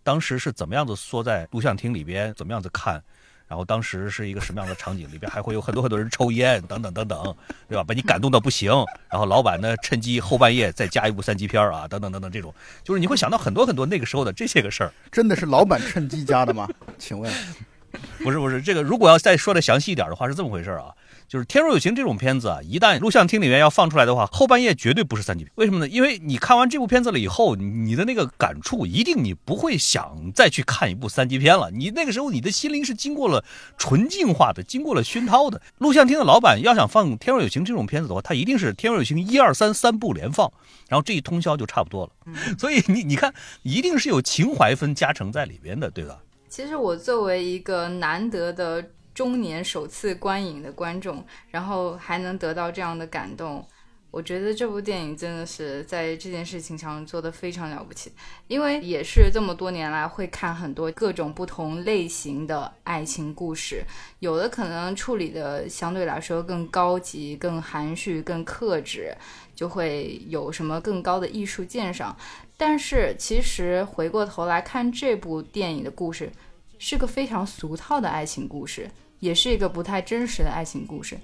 当时是怎么样子缩在录像厅里边，怎么样子看。然后当时是一个什么样的场景？里边还会有很多很多人抽烟，等等等等，对吧？把你感动到不行。然后老板呢，趁机后半夜再加一部三级片啊，等等等等，这种 就是你会想到很多很多那个时候的这些个事儿。真的是老板趁机加的吗？请问？不是不是，这个如果要再说的详细一点的话，是这么回事啊。就是《天若有情》这种片子啊，一旦录像厅里面要放出来的话，后半夜绝对不是三级片。为什么呢？因为你看完这部片子了以后，你的那个感触一定你不会想再去看一部三级片了。你那个时候你的心灵是经过了纯净化的，经过了熏陶的。录像厅的老板要想放《天若有情》这种片子的话，他一定是《天若有情》一二三三部连放，然后这一通宵就差不多了。所以你你看，一定是有情怀分加成在里边的，对吧？其实我作为一个难得的。中年首次观影的观众，然后还能得到这样的感动，我觉得这部电影真的是在这件事情上做的非常了不起。因为也是这么多年来会看很多各种不同类型的爱情故事，有的可能处理的相对来说更高级、更含蓄、更克制，就会有什么更高的艺术鉴赏。但是其实回过头来看这部电影的故事，是个非常俗套的爱情故事。也是一个不太真实的爱情故事，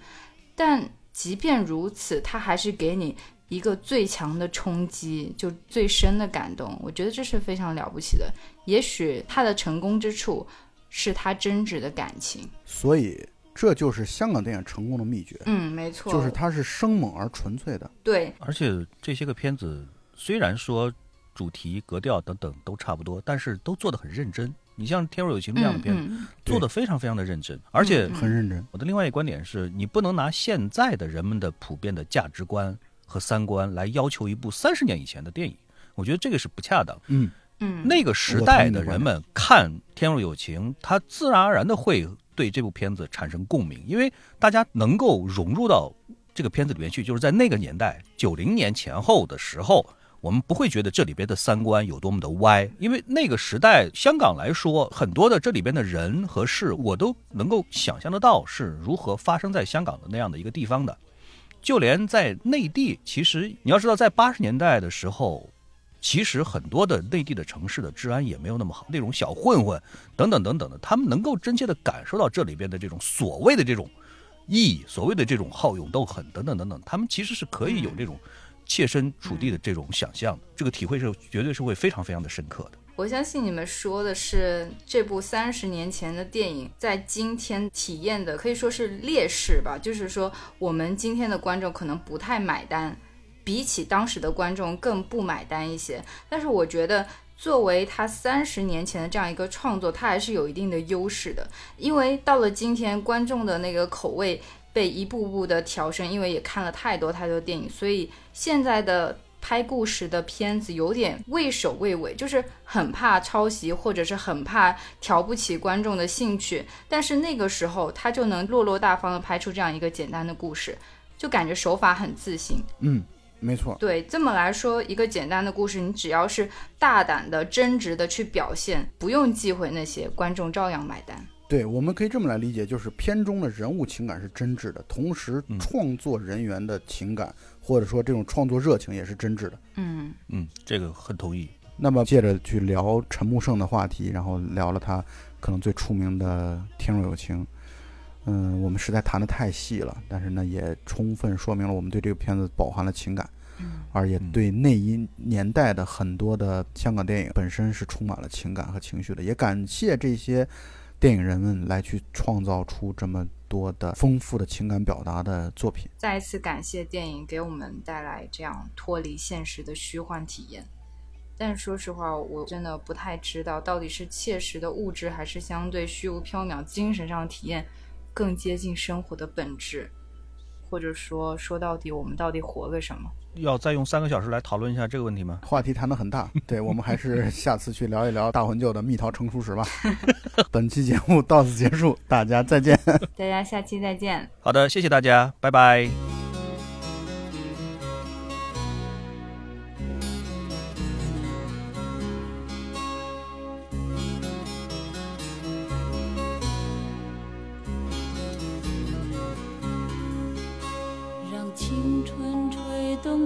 但即便如此，它还是给你一个最强的冲击，就最深的感动。我觉得这是非常了不起的。也许它的成功之处是它真挚的感情，所以这就是香港电影成功的秘诀。嗯，没错，就是它是生猛而纯粹的。对，而且这些个片子虽然说主题、格调等等都差不多，但是都做得很认真。你像《天若有情》这样的片子，做的非常非常的认真，而且很认真。我的另外一个观点是，你不能拿现在的人们的普遍的价值观和三观来要求一部三十年以前的电影，我觉得这个是不恰当。嗯嗯，那个时代的人们看《天若有情》，他自然而然的会对这部片子产生共鸣，因为大家能够融入到这个片子里面去，就是在那个年代，九零年前后的时候。我们不会觉得这里边的三观有多么的歪，因为那个时代香港来说，很多的这里边的人和事，我都能够想象得到是如何发生在香港的那样的一个地方的。就连在内地，其实你要知道，在八十年代的时候，其实很多的内地的城市的治安也没有那么好，那种小混混等等等等的，他们能够真切的感受到这里边的这种所谓的这种义，所谓的这种好勇斗狠等等等等，他们其实是可以有这种。切身处地的这种想象，这个体会是绝对是会非常非常的深刻的。我相信你们说的是这部三十年前的电影，在今天体验的可以说是劣势吧。就是说，我们今天的观众可能不太买单，比起当时的观众更不买单一些。但是我觉得，作为他三十年前的这样一个创作，它还是有一定的优势的。因为到了今天，观众的那个口味。被一步步的调升，因为也看了太多太多电影，所以现在的拍故事的片子有点畏首畏尾，就是很怕抄袭，或者是很怕挑不起观众的兴趣。但是那个时候他就能落落大方的拍出这样一个简单的故事，就感觉手法很自信。嗯，没错。对，这么来说，一个简单的故事，你只要是大胆的、真挚的去表现，不用忌讳那些，观众照样买单。对，我们可以这么来理解，就是片中的人物情感是真挚的，同时创作人员的情感或者说这种创作热情也是真挚的。嗯嗯，这个很同意。那么借着去聊陈木胜的话题，然后聊了他可能最出名的《天若有情》。嗯，我们实在谈的太细了，但是呢，也充分说明了我们对这个片子饱含了情感，而也对那一年代的很多的香港电影本身是充满了情感和情绪的。也感谢这些。电影人们来去创造出这么多的丰富的情感表达的作品。再一次感谢电影给我们带来这样脱离现实的虚幻体验。但说实话，我真的不太知道到底是切实的物质，还是相对虚无缥缈精神上的体验更接近生活的本质。或者说，说到底，我们到底活个什么？要再用三个小时来讨论一下这个问题吗？话题谈得很大，对我们还是下次去聊一聊大魂舅的蜜桃成熟时吧。本期节目到此结束，大家再见。大家下期再见。好的，谢谢大家，拜拜。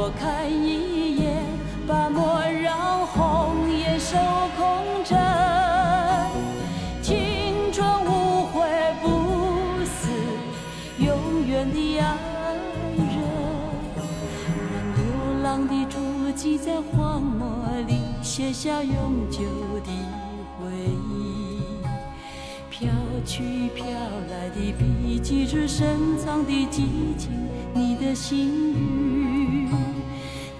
看我看一眼，把莫让红颜守空枕。青春无悔不死，永远的爱人。让流浪的足迹在荒漠里写下永久的回忆。飘去飘来的笔迹是深藏的激情，你的心语。